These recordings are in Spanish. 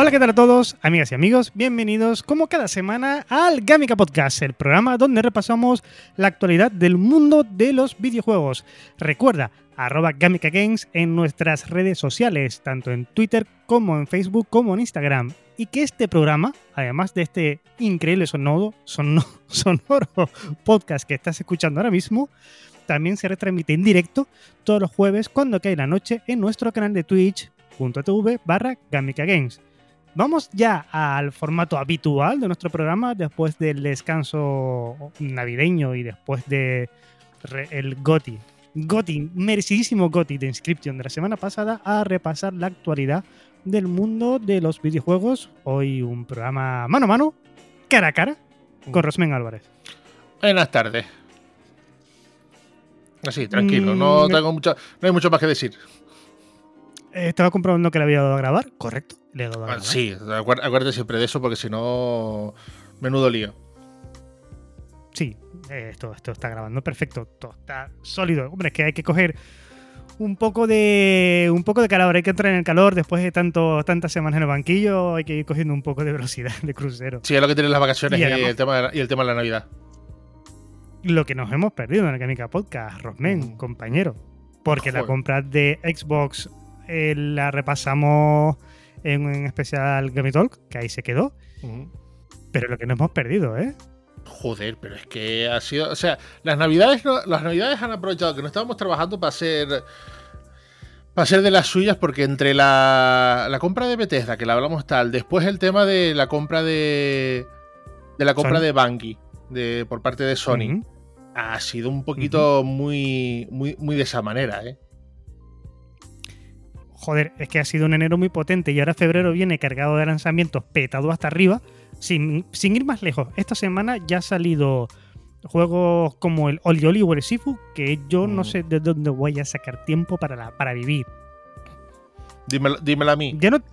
Hola, ¿qué tal a todos, amigas y amigos? Bienvenidos, como cada semana, al Gamica Podcast, el programa donde repasamos la actualidad del mundo de los videojuegos. Recuerda, arroba Gamica Games en nuestras redes sociales, tanto en Twitter como en Facebook como en Instagram. Y que este programa, además de este increíble sonoro, son- sonoro podcast que estás escuchando ahora mismo, también se retransmite en directo todos los jueves cuando cae la noche en nuestro canal de twitch.tv barra Gamica Games. Vamos ya al formato habitual de nuestro programa después del descanso navideño y después de el GOTI. GOTI, merecidísimo GOTI de Inscription de la semana pasada a repasar la actualidad del mundo de los videojuegos. Hoy un programa mano a mano, cara a cara, con Rosmen Álvarez. Buenas tardes. Así, tranquilo, no Mm, tengo mucho, no hay mucho más que decir. Eh, Estaba comprobando que le había dado a grabar, correcto. Le he dado a Ah, grabar. Sí, acuérdate, siempre de eso porque si no, menudo lío. Sí, eh, esto, esto está grabando perfecto, todo está sólido. Hombre, es que hay que coger un poco de un poco de calor, hay que entrar en el calor después de tanto, tantas semanas en el banquillo, hay que ir cogiendo un poco de velocidad de crucero. Sí, es lo que tienen las vacaciones Y el, tema de la, y el tema de la Navidad. Lo que nos hemos perdido en el Canica Podcast, Rosmen, Mm. compañero. Porque la compra de Xbox eh, la repasamos en un especial Game Talk, que ahí se quedó. Pero lo que nos hemos perdido, ¿eh? Joder, pero es que ha sido. O sea, las navidades no- las navidades han aprovechado que no estábamos trabajando para hacer. Para ser de las suyas, porque entre la, la compra de Bethesda, que la hablamos tal, después el tema de la compra de. de la compra Sony. de Bungie, de, por parte de Sony, ha sido un poquito muy, muy, muy de esa manera, ¿eh? Joder, es que ha sido un enero muy potente y ahora febrero viene cargado de lanzamientos, petado hasta arriba. Sin, sin ir más lejos, esta semana ya ha salido juegos como el Oli Oli o el Sifu, que yo no Mm. sé de dónde voy a sacar tiempo para, la- para vivir. Dímelo, dímelo a mí. Ya no, ya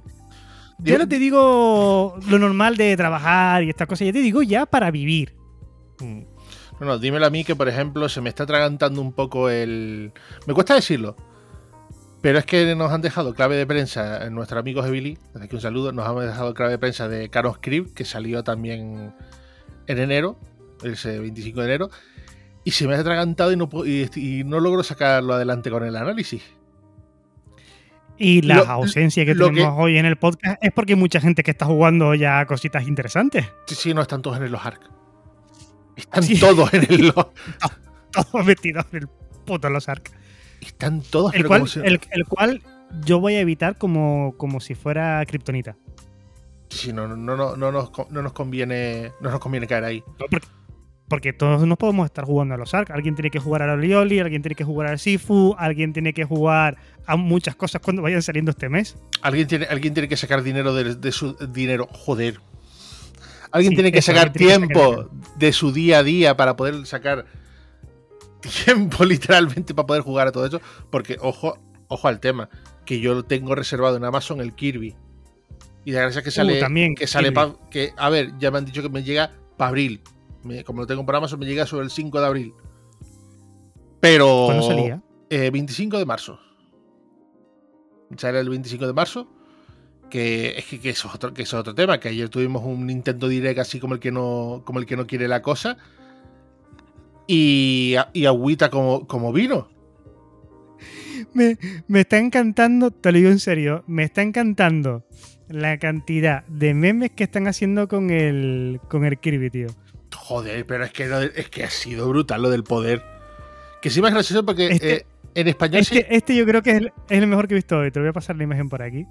Dí- no te digo lo normal de trabajar y estas cosas, ya te digo ya para vivir. Mm. No, no, dímelo a mí que, por ejemplo, se me está atragantando un poco el. Me cuesta decirlo. Pero es que nos han dejado clave de prensa eh, nuestros amigos de Billy. Desde aquí un saludo. Nos han dejado clave de prensa de Carlos Crib, que salió también en enero, ese 25 de enero. Y se me ha atragantado y no, puedo- y, y no logro sacarlo adelante con el análisis. Y la Lo- ausencia que tenemos que- hoy en el podcast es porque hay mucha gente que está jugando ya cositas interesantes. Sí, sí, no están todos en el Los Ark. Están Sí. todos en el Los- Todos metidos en el puto Los Ark. Están todos El pero cual, como si- el, el cual yo voy a evitar como, como si fuera Kryptonita. Sí, no, no, no, no, nos, no nos conviene. No nos conviene caer ahí. Porque, porque todos no podemos estar jugando a los Ark. Alguien tiene que jugar al Olioli, alguien tiene que jugar al Sifu, alguien tiene que jugar a muchas cosas cuando vayan saliendo este mes. Alguien tiene, alguien tiene que sacar dinero de, de su dinero. Joder. Alguien Sí, tiene que sacar que tiempo de su día a día para poder sacar tiempo literalmente para poder jugar a todo eso. Porque, ojo, ojo al tema. Que yo lo tengo reservado en Amazon el Kirby. Y la gracia es que sale. Uh, también, que sale pa- que, a ver, ya me han dicho que me llega para abril. Me- como lo tengo por Amazon, me llega sobre el 5 de abril. Pero. ¿Cuándo salía? Eh, 25 de marzo. Sale el 25 de marzo. Que es que, que eso es otro, que eso es otro tema. Que ayer tuvimos un Nintendo Direct así como el que no, como el que no quiere la cosa. Y, y agüita como, como vino. Me, me está encantando, te lo digo en serio, me está encantando la cantidad de memes que están haciendo con el, con el Kirby, tío. Joder, pero es que, es que ha sido brutal lo del poder. Que sí más gracioso porque Este- eh, en español sí- Este, este yo creo que es el, es el mejor que he visto hoy. Te voy a pasar la imagen por aquí.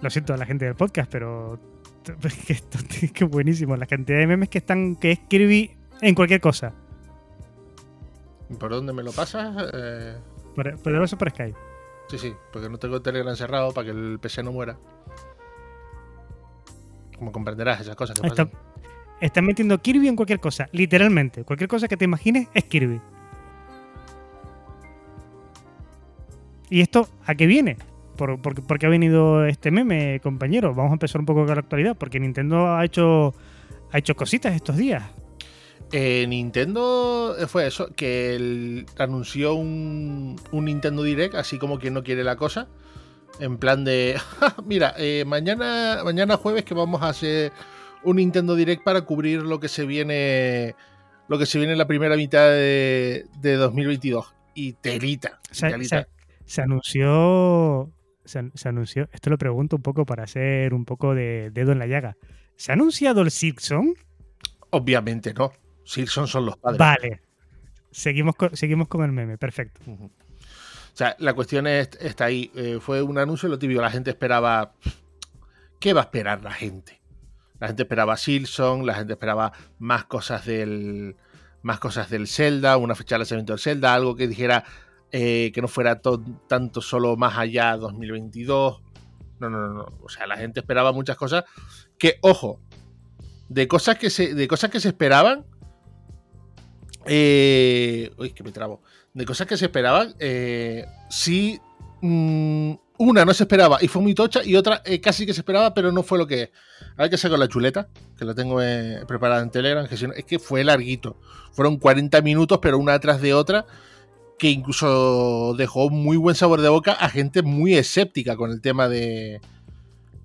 Lo siento a la gente del podcast, pero es que esto es que buenísimo. La cantidad de memes que están, que es Kirby en cualquier cosa. ¿Por dónde me lo pasas? Eh, Por, eso por Skype. Sí, sí, porque no tengo el Telegram cerrado para que el PC no muera. Como comprenderás, esas cosas que Está- pasan. Están metiendo Kirby en cualquier cosa, literalmente. Cualquier cosa que te imagines es Kirby. ¿Y esto a qué viene? ¿Por, por, por qué ha venido este meme, compañero? Vamos a empezar un poco con la actualidad, porque Nintendo ha hecho, ha hecho cositas estos días. Eh, Nintendo eh, fue eso, que anunció un, un Nintendo Direct, así como quien no quiere la cosa. En plan de, "Ja, mira, eh, mañana, mañana jueves que vamos a hacer un Nintendo Direct para cubrir lo que se viene, lo que se viene en la primera mitad de, de 2022. Y telita, se anunció. Se, an- se anunció. Esto lo pregunto un poco para hacer un poco de dedo en la llaga. ¿Se ha anunciado el Simpson? Obviamente no. Silson son los padres. Vale. Seguimos con, seguimos con el meme, perfecto. O sea, la cuestión es- está ahí. Eh, fue un anuncio lo típico. La gente esperaba. ¿Qué va a esperar la gente? La gente esperaba Silson, la gente esperaba más cosas del. Más cosas del Zelda, una fecha de lanzamiento del Zelda, algo que dijera eh, que no fuera to- tanto solo más allá 2022. No, no, no, no. O sea, la gente esperaba muchas cosas. Que, ojo, de cosas que se, de cosas que se esperaban. Eh, uy, que me trabo de cosas que se esperaban, eh, sí, mm, una no se esperaba y fue muy tocha, y otra eh, casi que se esperaba, pero no fue lo que es. A ver que saco la chuleta, que la tengo eh, preparada en Telegram, es que fue larguito. Fueron 40 minutos, pero una atrás de otra, que incluso dejó muy buen sabor de boca a gente muy escéptica con el tema de.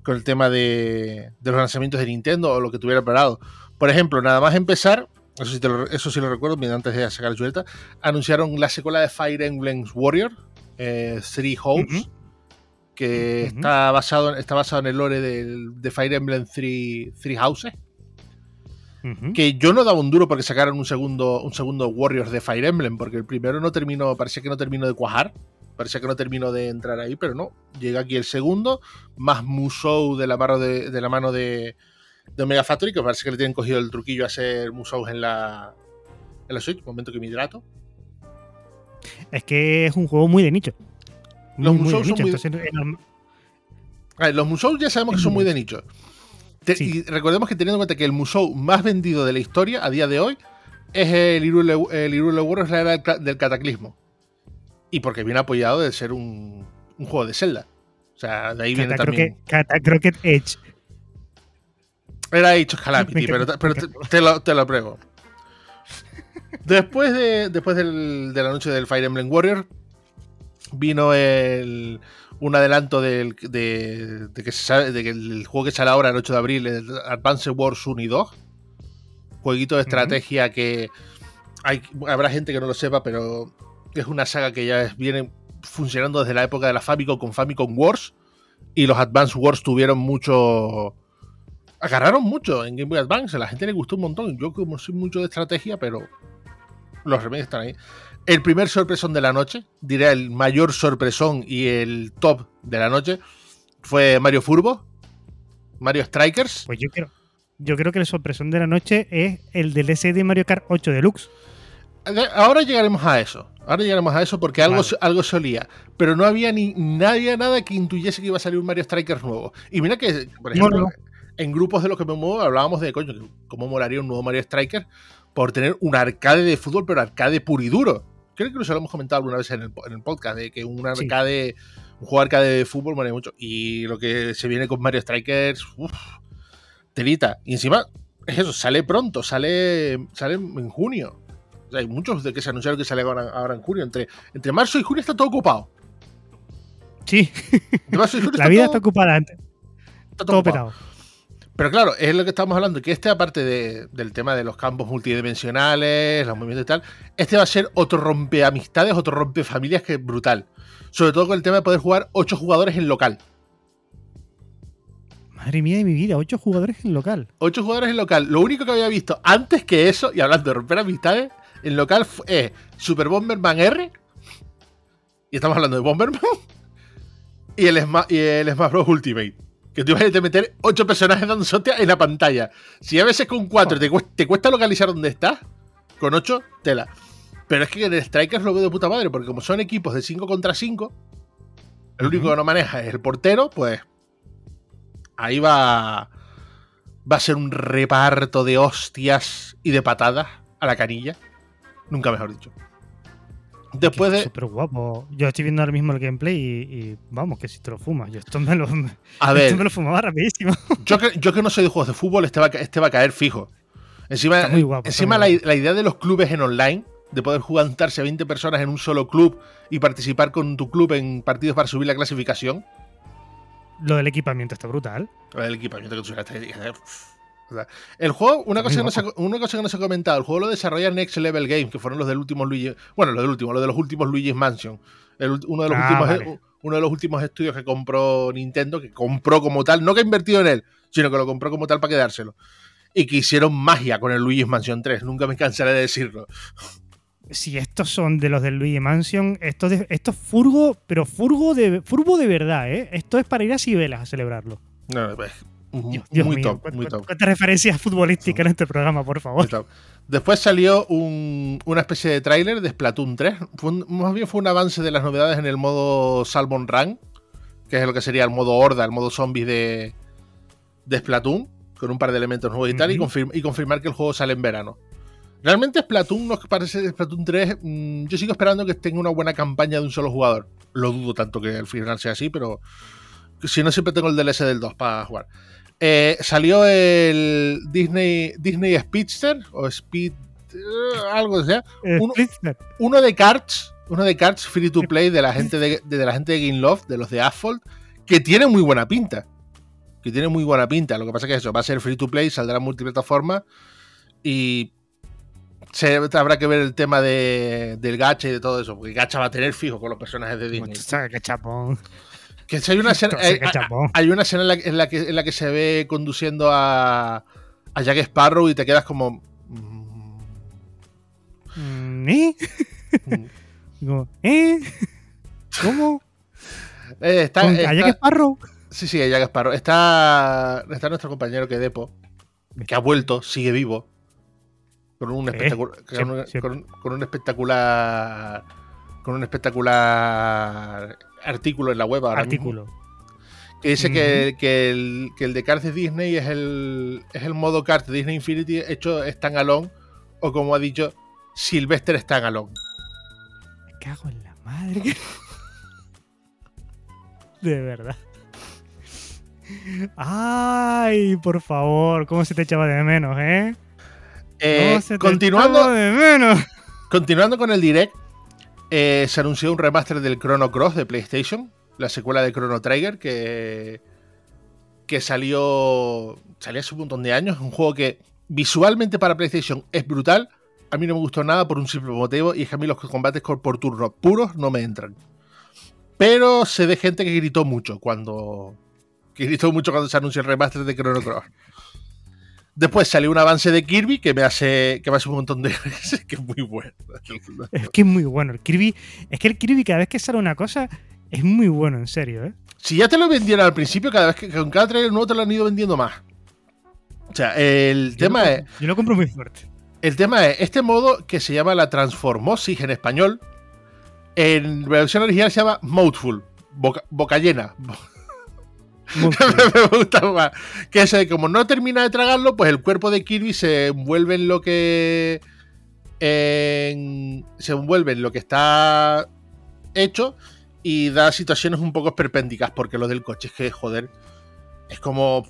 con el tema de, de los lanzamientos de Nintendo o lo que tuviera preparado. Por ejemplo, nada más empezar, eso sí, te lo, eso sí lo recuerdo, antes de sacar la chuleta, anunciaron la secuela de Fire Emblem Warrior, eh, Three Hopes, Ujú. que Ujú. está, basado, en- está basado en el lore del- de Fire Emblem Three, Three Houses. Que yo no daba un duro porque sacaron un segundo, un segundo Warriors de Fire Emblem, porque el primero no terminó, parecía que no terminó de cuajar, parecía que no terminó de entrar ahí, pero no. Llega aquí el segundo, más Musou de la mano de, de la mano de, de Omega Factory, que parece que le tienen cogido el truquillo a hacer Musou en la, en la Switch, momento que me hidrato. Es que es un juego muy de nicho. Muy, Los Musou son nicho. muy- Entonces, es los Musou ya sabemos que Es son muy de nicho. Te- Sí. Y recordemos que teniendo en cuenta que el Musou más vendido de la historia a día de hoy es el Hyrule, el Hyrule Warriors, la era del, ca- del cataclismo. Y porque viene apoyado de ser un, un juego de Zelda. O sea, de ahí viene Cata también. Cata Edge. Era of Calamity, pero, pero te, lo, te lo pruebo. Después, de, después del, del anuncio del Fire Emblem Warrior, vino el, un adelanto del, de, de que se sabe, de que el juego que sale ahora el 8 de abril, el Advance Wars 1 y 2. Jueguito de estrategia que hay, habrá gente que no lo sepa, pero es una saga que ya viene funcionando desde la época de la Famicom con Famicom Wars. Y los Advance Wars tuvieron mucho. Agarraron mucho en Game Boy Advance. A la gente le gustó un montón. Yo, como soy mucho de estrategia, pero los remakes están ahí. El primer sorpresón de la noche, diré el mayor sorpresón y el top de la noche, fue Mario Furbo, Mario Strikers. Pues yo creo, yo creo que la sorpresión de la noche es el DLC de Mario Kart 8 Deluxe. De- Ahora llegaremos a eso. Ahora llegaremos a eso porque algo, Vale. algo se olía. Pero no había ni nadie, nada que intuyese que iba a salir un Mario Strikers nuevo. Y mira que, por ejemplo, no, no. En grupos de los que me muevo hablábamos de, coño, cómo molaría un nuevo Mario Strikers por tener un arcade de fútbol, pero arcade puro y duro. Creo que lo hemos comentado alguna vez en el, po- en el podcast, de que un Sí. arcade, un juego arcade de fútbol molaría mucho. Y lo que se viene con Mario Strikers, uff, telita. Y encima, es eso, sale pronto, sale, sale en junio. O sea, hay muchos de que se anunciaron que sale ahora, ahora en junio. Entre, entre marzo y junio está todo ocupado. Sí, Entre marzo y junio la vida está todo, ocupada, está todo ocupado. petado. Pero claro, es lo que estamos hablando, que este, aparte de- del tema de los campos multidimensionales, los movimientos y tal, este va a ser otro rompeamistades, otro rompefamilias que es brutal. Sobre todo con el tema de poder jugar 8 jugadores en local. Madre mía de mi vida, 8 jugadores en local. 8 jugadores en local. Lo único que había visto antes que eso, y hablando de romper amistades, en local es Super Bomberman R. Y estamos hablando de Bomberman. Y el, Sma- y el Smash Bros. Ultimate. Que tú ibas a te meter 8 personajes dando hostias en la pantalla. Si a veces con 4 te, cuesta, te cuesta localizar dónde estás, con 8, tela. Pero es que en el Strikers lo veo de puta madre, porque como son equipos de 5 contra 5, el único que no maneja es el portero, pues ahí va, va a ser un reparto de hostias y de patadas a la canilla. Nunca mejor dicho. Después de. Súper guapo. Yo estoy viendo ahora mismo el gameplay y, vamos, que si te lo fumas. Yo esto me lo, a ver, esto me lo fumaba rapidísimo. Yo que, yo que no soy de juegos de fútbol, este va, a- este va a caer fijo. Encima, Está muy guapo, encima la, idea de los clubes en online, de poder juntarse a 20 personas en un solo club y participar con tu club en partidos para subir la clasificación, Lo del equipamiento está brutal. el equipamiento que tú El juego, una cosa, que no se, ha- una cosa que no se ha comentado, el juego lo desarrolla Next Level Games, que fueron los del último Luigi, bueno, los del último, los de los últimos Luigi's Mansion. El uno, de los Ah, últimos, vale. uno de los últimos estudios que compró Nintendo, que compró como tal, no que ha invertido en él, sino que lo compró como tal para quedárselo. Y que hicieron magia con el Luigi's Mansion 3, nunca me cansaré de decirlo. Si estos son de los del Luigi Mansion, esto, de, esto es furgo, pero furgo de, furgo de verdad, ¿eh? Esto es para ir a Cibeles a celebrarlo. No, Dios, Dios muy mío, top, ¿cu- muy cu- top. ¿Cuántas referencias futbolísticas en este programa, por favor? Muy top. Después salió un- una especie de tráiler de Splatoon 3. Fue un- más bien fue un avance de las novedades en el modo Salmon Run, que es lo que sería el modo horda, el modo zombie de, de Splatoon, con un par de elementos nuevos y tal, y confirmar que el juego sale en verano. Realmente Splatoon no parece Splatoon 3. mm, yo sigo esperando que tenga una buena campaña de un solo jugador. Lo dudo tanto que al final sea así, pero si no, siempre tengo el DLC del 2 para jugar. Eh, salió el Disney, Disney Speedster o Speed. eh, algo que sea. Eh, uno- Splitter. Uno de cards. Uno de cards free to play de la gente de, de la gente de Game Love, de los de Asphalt, que tiene muy buena pinta. Que tiene muy buena pinta. Lo que pasa es que eso va a ser free to play, saldrá en multiplataforma y se, habrá que ver el tema de, del gacha y de todo eso, porque gacha va a tener fijo con los personajes de Disney. Mucho que chapón. Que si hay una escena, hay, una escena en la, en la que, en la que se ve conduciendo a, a Jack Sparrow y te quedas como. mm, ¿Eh? Digo, ¿eh? ¿Cómo? Eh, está, ¿Con está- Jack Sparrow? sí, sí, Jack Sparrow. Está, está nuestro compañero que Depo, que ha vuelto, sigue vivo. Con un, con siempre. con- con un espectacular. Con un espectacular artículo en la web ahora mismo. Artículo. Que dice que, que el, que el de Cards de Disney es el, es el modo Cards de Disney Infinity hecho standalone, o como ha dicho, Sylvester standalone. Me cago en la madre. De verdad. Ay, por favor, cómo se te echaba de menos, ¿eh? Eh, ¿Cómo se te continuando, echaba de menos. continuando con el direct, eh, se anunció un remaster del Chrono Cross de PlayStation, la secuela de Chrono Trigger, que, que salió, salió hace un montón de años. Un juego que visualmente para PlayStation es brutal. A mí no me gustó nada por un simple motivo, y es que a mí los combates por turno puros no me entran. Pero sé de gente que gritó mucho cuando. Gritó mucho cuando se anunció el remaster de Chrono Cross. Después salió un avance de Kirby que me hace. que me hace un montón de. que es muy bueno. Es que es muy bueno. El Kirby. Es que el Kirby, cada vez que sale una cosa, es muy bueno, en serio, ¿eh? Si ya te lo vendieron al principio, cada vez que con cada trailer nuevo te lo han ido vendiendo más. O sea, el Yo tema lo, es. Yo lo compro muy fuerte. El tema es, este modo que se llama la Transformosis en español, en versión original se llama Mouthful, boca, boca llena. Me gusta más. Que es de como no termina de tragarlo, pues el cuerpo de Kirby se envuelve en lo que. en- se envuelve en lo que está hecho y da situaciones un poco perpéndicas, porque lo del coche es que, joder, es como.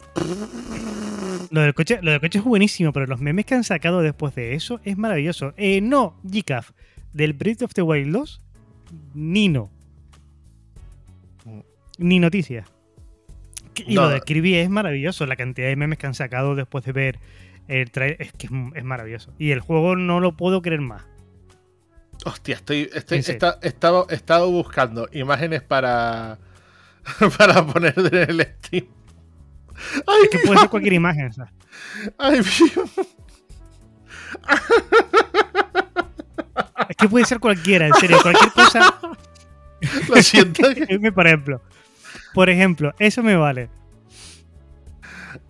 Lo del, coche, lo del coche es buenísimo, pero los memes que han sacado después de eso es maravilloso. Eh, no, GCAF, del Breath of the Wild 2, ni no. Ni noticia. Y No. lo de Kirby es maravilloso, la cantidad de memes que han sacado después de ver el trailer es que es, es maravilloso. Y el juego no lo puedo creer más. Hostia, estoy, estoy estaba, he estado buscando imágenes para. para poner en el Steam. Ay, Es que puede ser cualquier imagen. ¿sabes? ay. Es que puede ser cualquiera, en serio, cualquier cosa. Lo siento. Por ejemplo, por ejemplo, eso me vale.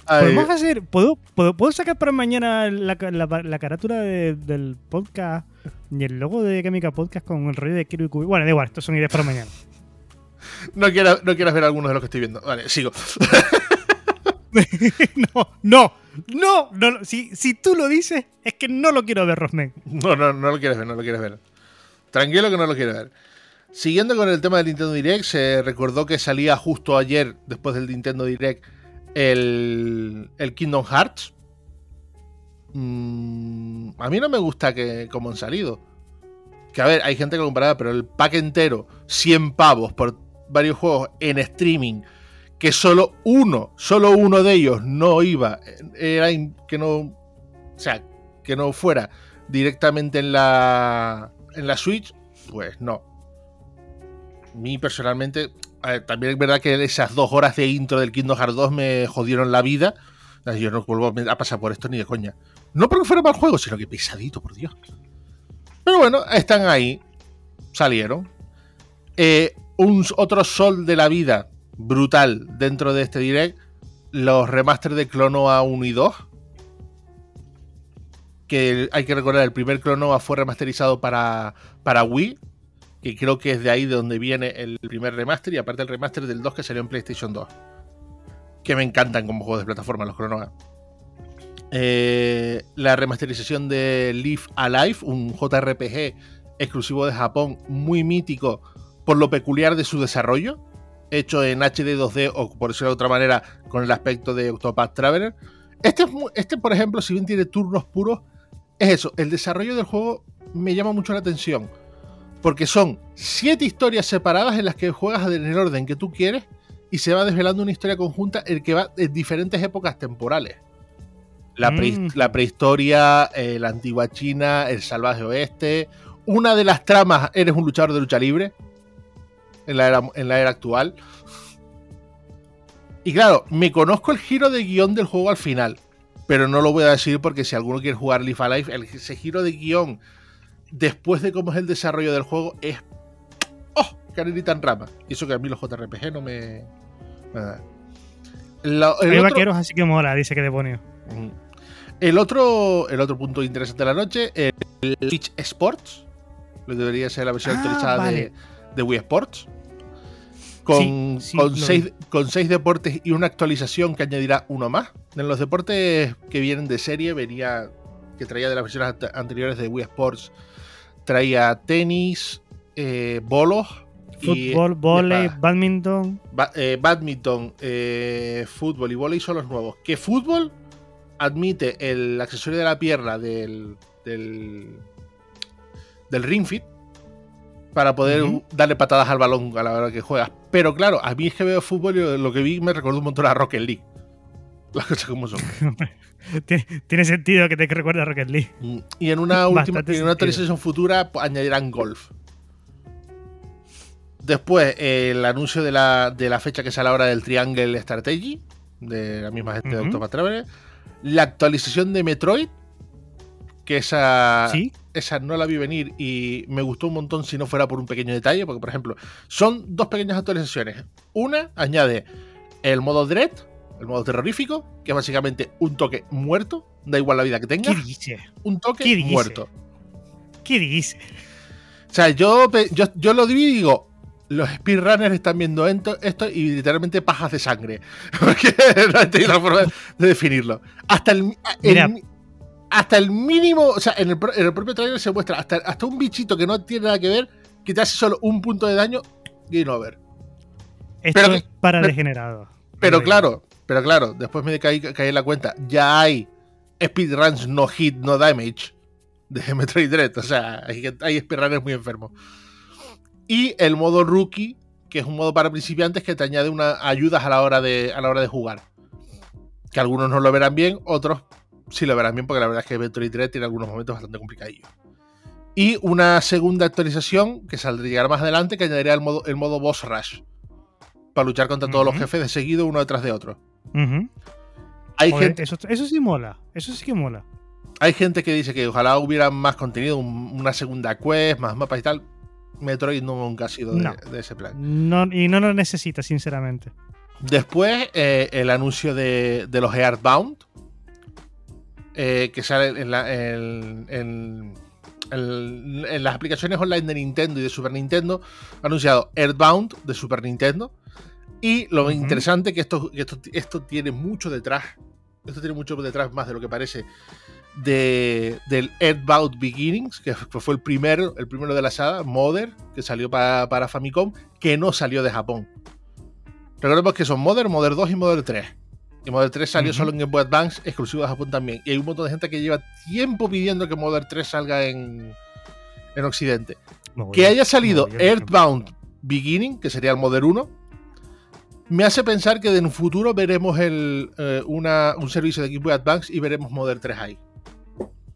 Podemos hacer. ¿puedo, puedo, sacar para mañana la, la, carátula del podcast y el logo de Química Podcast con el rollo de Kiro y Kubi? Bueno, da igual, estos son ideas para mañana. no, quieras ver algunos de los que estoy viendo. Vale, sigo. no, no, no, no. Si, si tú lo dices, es que no lo quiero ver, Rosmen. No, no, no lo quieres ver, no lo quieres ver. Tranquilo que no lo quiero ver. Siguiendo con el tema del Nintendo Direct, se recordó que salía justo ayer, después del Nintendo Direct, el, el Kingdom Hearts. Mm, a mí no me gusta que como han salido. Que a ver, hay gente que lo comparaba, pero el pack entero, 100 pavos por varios juegos en streaming, que solo uno, solo uno de ellos no iba, era que no, o sea, que no fuera directamente en la, en la Switch, pues no. Mí personalmente, también es verdad que esas dos horas de intro del Kingdom Hearts 2 me jodieron la vida. Yo no vuelvo a pasar por esto ni de coña. No porque fuera mal juego, sino que pesadito, por Dios. Pero bueno, están ahí. Salieron. Eh, un otro sol de la vida brutal dentro de este direct. Los remasters de Clonoa 1 y 2. Que hay que recordar, el primer Clonoa fue remasterizado para, para Wii que creo que es de ahí de donde viene el primer remaster y aparte el remaster del 2 que salió en PlayStation 2. Que me encantan como juegos de plataforma los Chrono eh, la remasterización de Live Alive, un JRPG exclusivo de Japón, muy mítico por lo peculiar de su desarrollo, hecho en HD 2D o por decirlo de otra manera con el aspecto de Octopath Traveler. Este, este, por ejemplo, si bien tiene turnos puros, es eso, el desarrollo del juego me llama mucho la atención porque son siete historias separadas en las que juegas en el orden que tú quieres y se va desvelando una historia conjunta en que va en diferentes épocas temporales. La, mm. prehistoria, eh, la antigua China, el salvaje oeste. Una de las tramas, eres un luchador de lucha libre en la era, en la era actual. Y claro, me conozco el giro de guion del juego al final, pero no lo voy a decir porque si alguno quiere jugar Life Alive, ese giro de guion después de cómo es el desarrollo del juego, es. ¡Oh! Canelita en rama. Y eso que a mí los JRPG no me. Hay vaqueros, así que mola, dice que demonio. El otro, el otro punto interesante de la noche, el Switch Sports. Debería ser la versión ah, actualizada de, Wii Sports. Con, con, seis, con, seis, deportes y una actualización que añadirá uno más. En los deportes que vienen de serie, venía que traía de las versiones anteriores de Wii Sports traía tenis, eh, bolos. Fútbol, volei, badminton. Eh, badminton, eh, fútbol y volei son los nuevos. Que fútbol admite el accesorio de la pierna del, del, del Ring Fit para poder darle patadas al balón a la hora que juegas. Pero claro, a mí es que veo fútbol y lo que vi me recordó un montón a Rocket League. Las cosas como son. Tiene sentido que te recuerde a Rocket League. Mm, y en una última en una actualización futura pues, añadirán golf. Después, el anuncio de la, fecha que sale ahora del Triangle Strategy, de la misma gente de Octopath Traveler. La actualización de Metroid, que esa, esa no la vi venir y me gustó un montón si no fuera por un pequeño detalle, porque por ejemplo, son dos pequeñas actualizaciones. Una añade el modo Dread, el modo terrorífico, que es básicamente un toque muerto, da igual la vida que tenga. ¿Qué dice? Un toque muerto. ¿Qué dice? O sea, yo, yo, lo digo y digo, los speedrunners están viendo esto, y literalmente pajas de sangre. Porque no tengo la forma de definirlo. Hasta el, hasta el mínimo, o sea, en el, propio trailer se muestra hasta, hasta un bichito que no tiene nada que ver, que te hace solo un punto de daño, game over. Esto es para degenerados. Pero claro, pero claro, después me caí, caí en la cuenta, ya hay speedruns no hit, no damage de Metroid Dread. O sea, hay, hay muy enfermos. Y el modo rookie, que es un modo para principiantes que te añade unas ayudas a la hora de, a la hora de jugar. Que algunos no lo verán bien, otros sí lo verán bien, porque la verdad es que Metroid Dread tiene algunos momentos bastante complicadillos. Y una segunda actualización que saldría más adelante, que añadiría el modo, el modo boss rush. Para luchar contra todos los jefes de seguido, uno detrás de otro. Hay gente, eso, sí mola, eso sí que mola. Hay gente que dice que ojalá hubiera más contenido, una segunda quest, más mapas y tal. Metroid nunca ha sido de, ese plan. No, y no lo necesita, sinceramente. Después, eh, el anuncio de, de los Earthbound, eh, que sale en, la- en- en- en- en las aplicaciones online de Nintendo y de Super Nintendo, ha anunciado Earthbound de Super Nintendo. Y lo interesante que esto, que esto, esto tiene mucho detrás, esto tiene mucho detrás más de lo que parece, de, del Earthbound Beginnings, que fue el primero, el primero de la saga, Mother, que salió para, para Famicom, que no salió de Japón. Recordemos que son Mother, Mother 2 y Mother 3. Y Mother 3 salió solo en Game Boy Advance, exclusivo de Japón también. Y hay un montón de gente que lleva tiempo pidiendo que Mother 3 salga en, en Occidente. Que haya salido bien. Earthbound Beginning, que sería el Mother 1, me hace pensar que en un futuro veremos el, eh, una- un servicio de Game Boy Advance y veremos Mother 3 ahí.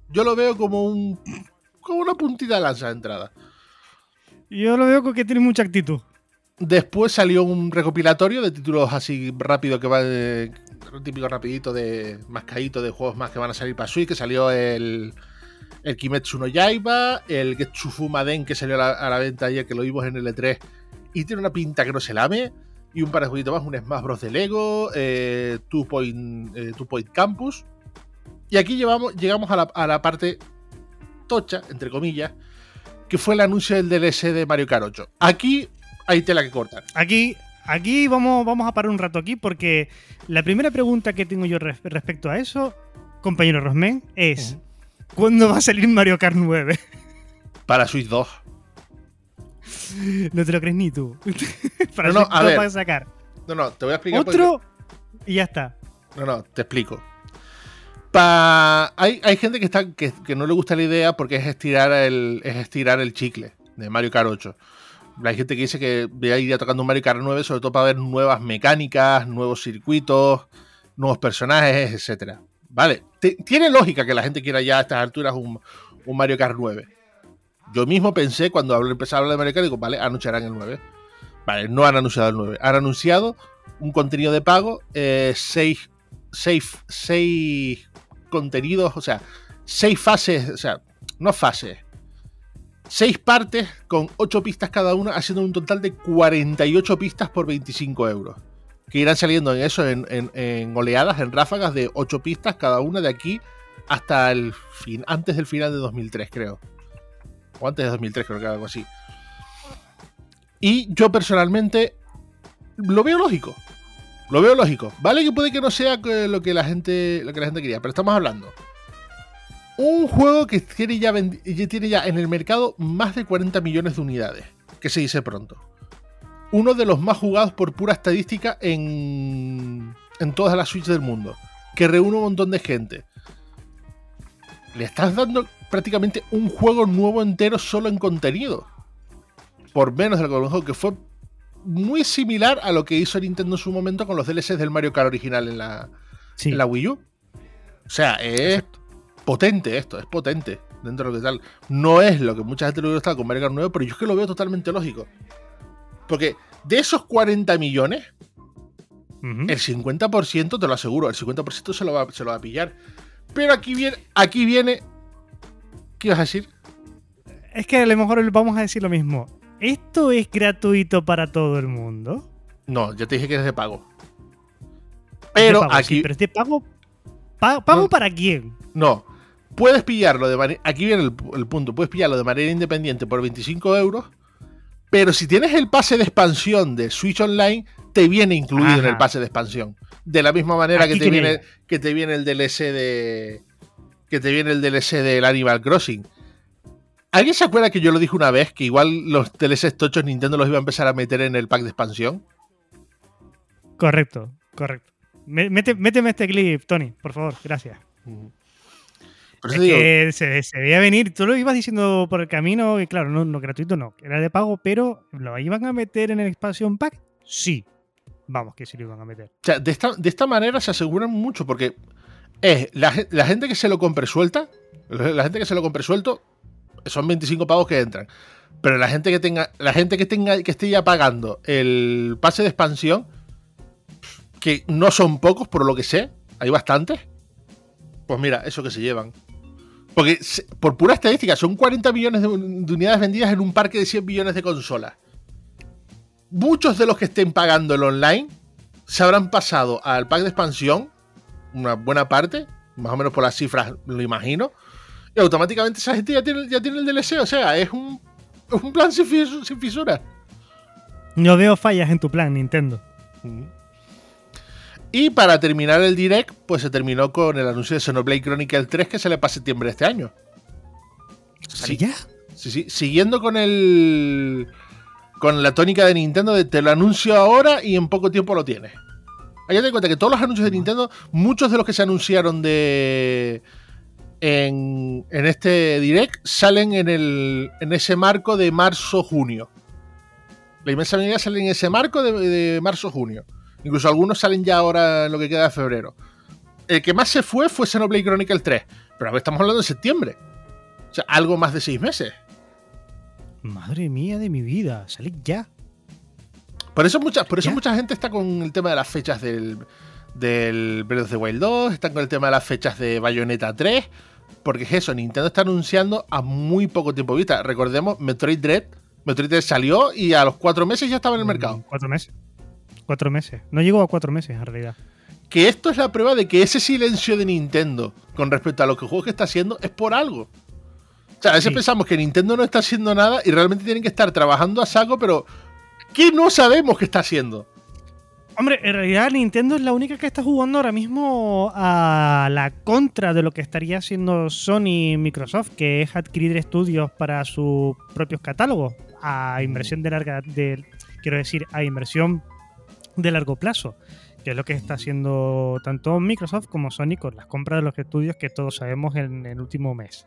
Yo lo veo como un como una puntita de lanza de entrada. Yo lo veo que tiene mucha actitud. Después salió un recopilatorio de títulos así rápido que va de, típico rapidito de más caído de juegos más que van a salir para Switch, que salió el el Kimetsu no Yaiba, el Getsufu Maden que salió a la, a la venta ayer que lo vimos en el E3 y tiene una pinta que no se lame y un par de jueguitos más, un Smash Bros de Lego, eh, Two, Point, eh, Two Point Campus y aquí llevamos, llegamos a la, a la parte tocha, entre comillas, que fue el anuncio del DLC de Mario Kart 8. Aquí hay tela que cortar. Aquí, aquí vamos, vamos a parar un rato aquí porque la primera pregunta que tengo yo res- respecto a eso, compañero Rosmen, es. ¿cuándo va a salir Mario Kart 9? Para Switch 2. no te lo crees ni tú. Para No, no, a ver. sacar No, no, te voy a explicar. otro y ya está. No, no, te explico. Pa... Hay, hay gente que, está, que, que no le gusta la idea porque es estirar el, es estirar el chicle de Mario Kart 8. Hay gente que dice que iría tocando un Mario Kart 9 sobre todo para ver nuevas mecánicas, nuevos circuitos, nuevos personajes, etcétera. Vale, tiene lógica que la gente quiera ya a estas alturas un, un Mario Kart 9. Yo mismo pensé cuando empecé a hablar de Mario digo, vale, anunciarán el 9. Vale, no han anunciado el 9. Han anunciado un contenido de pago, eh, seis, seis, contenidos, o sea, seis fases, o sea, no fases, seis partes con ocho pistas cada una, haciendo un total de 48 pistas por 25 euros. Que irán saliendo en eso, en, en- oleadas, en ráfagas de ocho pistas cada una de aquí hasta el fin, antes del final de 2003, creo. O antes de 2003, creo que algo así. Y yo personalmente lo veo lógico. Lo veo lógico. Vale que puede que no sea que- lo que la gente, lo que la gente quería, pero estamos hablando. Un juego que tiene ya tiene ya en el mercado más de 40 millones de unidades, que se dice pronto. Uno de los más jugados por pura estadística en, en todas las Switch del mundo, que reúne un montón de gente. Le estás dando prácticamente un juego nuevo entero solo en contenido. Por menos de lo que fue muy similar a lo que hizo Nintendo en su momento con los DLCs del Mario Kart original en la, Sí. en la Wii U. O sea, es potente esto, es potente dentro de lo que tal. No es lo que mucha gente lo hubiera estado con Mario Kart 9, pero yo es que lo veo totalmente lógico. Porque de esos 40 millones, Ujú. el 50% te lo aseguro, el 50% se lo, va, se lo va a pillar. Pero aquí viene, aquí viene. ¿Qué ibas a decir? Es que a lo mejor vamos a decir lo mismo. ¿Esto es gratuito para todo el mundo? No, ya te dije que es de pago. De Pero sí, aquí. pero es de pago. pa- ¿Pago No. para quién? No. Puedes pillarlo de manera. Aquí viene el, el punto. Puedes pillarlo de manera independiente por 25 euros. Pero si tienes el pase de expansión de Switch Online, te viene incluido en el pase de expansión. De la misma manera que Aquí te, que viene. que te viene el DLC de. Que te viene el DLC del Animal Crossing. ¿Alguien se acuerda que yo lo dije una vez? Que igual los DLCs tochos Nintendo los iba a empezar a meter en el pack de expansión. Correcto, correcto. Me- mete- méteme este clip, Tony, por favor, gracias. Por Es eso digo, que se, se veía venir, tú lo ibas diciendo por el camino, y claro, no, no gratuito no, era de pago, pero ¿lo iban a meter en el expansion pack? Sí. Vamos, que sí lo iban a meter. O sea, de esta, de esta manera se aseguran mucho, porque es la, ge- la gente que se lo compre suelta, la gente que se lo compre suelto, son 25 pavos que entran. Pero la gente que tenga, la gente que tenga, que esté ya pagando el pase de expansión, que no son pocos por lo que sé, hay bastantes. Pues mira, eso que se llevan. Porque por pura estadística, son 40 millones de unidades vendidas en un parque de 100 millones de consolas. Muchos de los que estén pagando el online se habrán pasado al pack de expansión, una buena parte, más o menos por las cifras lo imagino, y automáticamente esa gente ya tiene, ya tiene el DLC, o sea, es un, es un plan sin, fis- sin fisuras. No veo fallas en tu plan, Nintendo. Y para terminar el direct, pues se terminó con el anuncio de Xenoblade Chronicle 3 que sale para septiembre de este año. ¿Sale Sí. ya? Sí, sí, Siguiendo con el. Con la tónica de Nintendo de te lo anuncio ahora y en poco tiempo lo tienes. Hay que tener en cuenta que todos los anuncios de Nintendo, muchos de los que se anunciaron de. En, en este direct salen en, el, en ese marco de marzo-junio. La inmensa mayoría salen en ese marco de, marzo-junio. Incluso algunos salen ya ahora en lo que queda de febrero. El que más se fue fue Xenoblade Chronicle 3. Pero ahora estamos hablando de septiembre. O sea, algo más de seis meses. Madre mía de mi vida, sale ya. Por eso, mucha, por eso ¿Ya? mucha gente está con el tema de las fechas del, del Breath of the Wild 2, están con el tema de las fechas de Bayonetta 3, porque es eso, Nintendo está anunciando a muy poco tiempo vista. Recordemos, Metroid Dread, Metroid Dread salió y a los cuatro meses ya estaba en el mercado. Mm, Cuatro meses. Cuatro meses. No llegó a cuatro meses en realidad. Que esto es la prueba de que ese silencio de Nintendo con respecto a los juegos que está haciendo es por algo. O sea, a veces Sí. pensamos que Nintendo no está haciendo nada y realmente tienen que estar trabajando a saco, pero ¿qué no sabemos que está haciendo? Hombre, en realidad Nintendo es la única que está jugando ahora mismo a la contra de lo que estaría haciendo Sony y Microsoft, que es adquirir estudios para sus propios catálogos a inversión de larga, quiero decir, a inversión de largo plazo, que es lo que está haciendo tanto Microsoft como Sony con las compras de los estudios que todos sabemos en el último mes.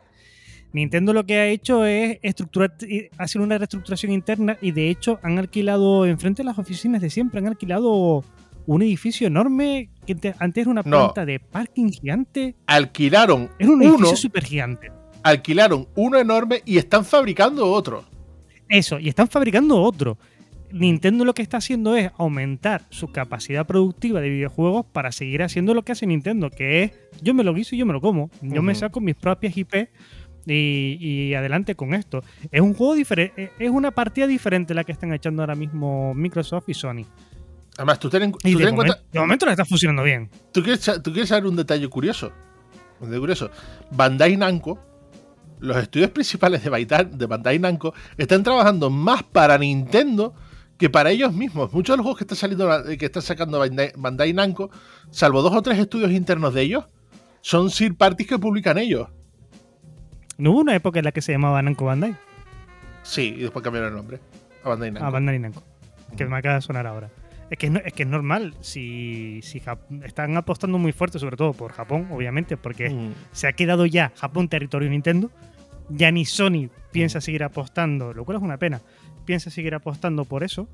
Nintendo lo que ha hecho es estructurar, hacer una reestructuración interna y de hecho han alquilado enfrente de las oficinas de siempre, han alquilado un edificio enorme que te- antes era una No. planta de parking gigante. Alquilaron Era un uno, edificio súper gigante. alquilaron uno enorme y están fabricando otro. Eso, y están fabricando otro. Nintendo lo que está haciendo es aumentar su capacidad productiva de videojuegos para seguir haciendo lo que hace Nintendo, que es yo me lo guiso y yo me lo como. Yo me saco mis propias IP y, y adelante con esto. Es un juego diferente, es una partida diferente la que están echando ahora mismo Microsoft y Sony. Además, tú ten en, tú Y ten de, en cuenta- momento, de momento le está funcionando bien. ¿tú quieres, tú quieres saber un detalle curioso. Un detalle curioso. Bandai Namco, los estudios principales de Bandai, de Bandai Namco, están trabajando más para Nintendo que para ellos mismos. Muchos de los juegos que están saliendo, que está sacando Bandai, Bandai Namco, salvo dos o tres estudios internos de ellos, son third parties que publican ellos. ¿No hubo una época en la que se llamaba Namco Bandai? Sí, y después cambiaron el nombre a Bandai Namco. Ah, Bandai Namco. Que me acaba de sonar ahora. Es que, es que normal. Si, están apostando muy fuerte, sobre todo por Japón, obviamente, porque Mm. se ha quedado ya Japón territorio Nintendo. Ya ni Sony piensa seguir apostando, lo cual es una pena. Piensa seguir apostando por eso.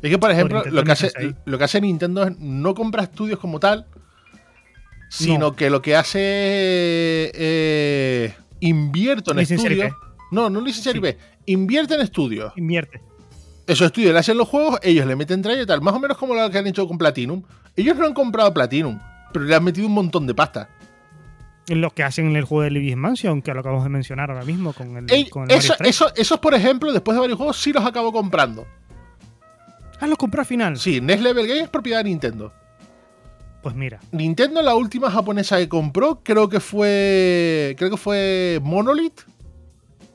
Es que, por ejemplo, lo que, hace, meterse ahí. lo que hace Nintendo es no compra estudios como tal, sino No. que lo que hace eh, invierto en estudios. No, no licenciar Sí. IP, invierte en estudios. Invierte. Esos estudios le hacen los juegos, ellos le meten tralla y tal, más o menos como lo que han hecho con Platinum. Ellos no han comprado Platinum, pero le han metido un montón de pasta. Los que hacen el juego de Luigi's Mansion, que lo acabamos de mencionar ahora mismo con el, Ey, con el Mario eso- 3. eso- esos, por ejemplo, después de varios juegos, sí los acabo comprando. Ah, los compró al final. Sí, Next Level Game es propiedad de Nintendo. Pues mira. Nintendo, la última japonesa que compró, creo que fue. Creo que fue Monolith.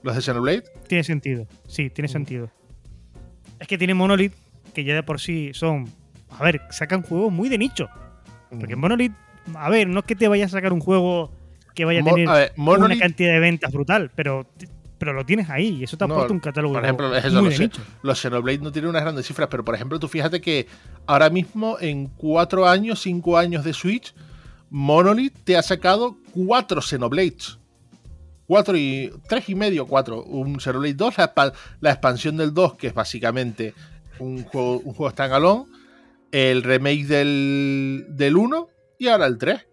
Los de Xenoblade. Tiene sentido. Sí, tiene sentido. Es que tiene Monolith, que ya de por sí son. A ver, sacan juegos muy de nicho. Porque Monolith, a ver, no es que te vaya a sacar un juego que vaya a tener a ver, Monolith- una cantidad de ventas brutal, pero, pero lo tienes ahí y eso te No, aporta un catálogo por ejemplo, es eso, muy lo de sé. nicho. Los Xenoblade no tienen unas grandes cifras, pero por ejemplo, tú fíjate que ahora mismo, en cuatro años, cinco años de Switch, Monolith te ha sacado cuatro Xenoblades. Cuatro y. Tres y medio, cuatro. Un Xenoblade 2, la, expa- la expansión del 2, que es básicamente un juego, un juego standalone. El remake del, del 1 y ahora el 3.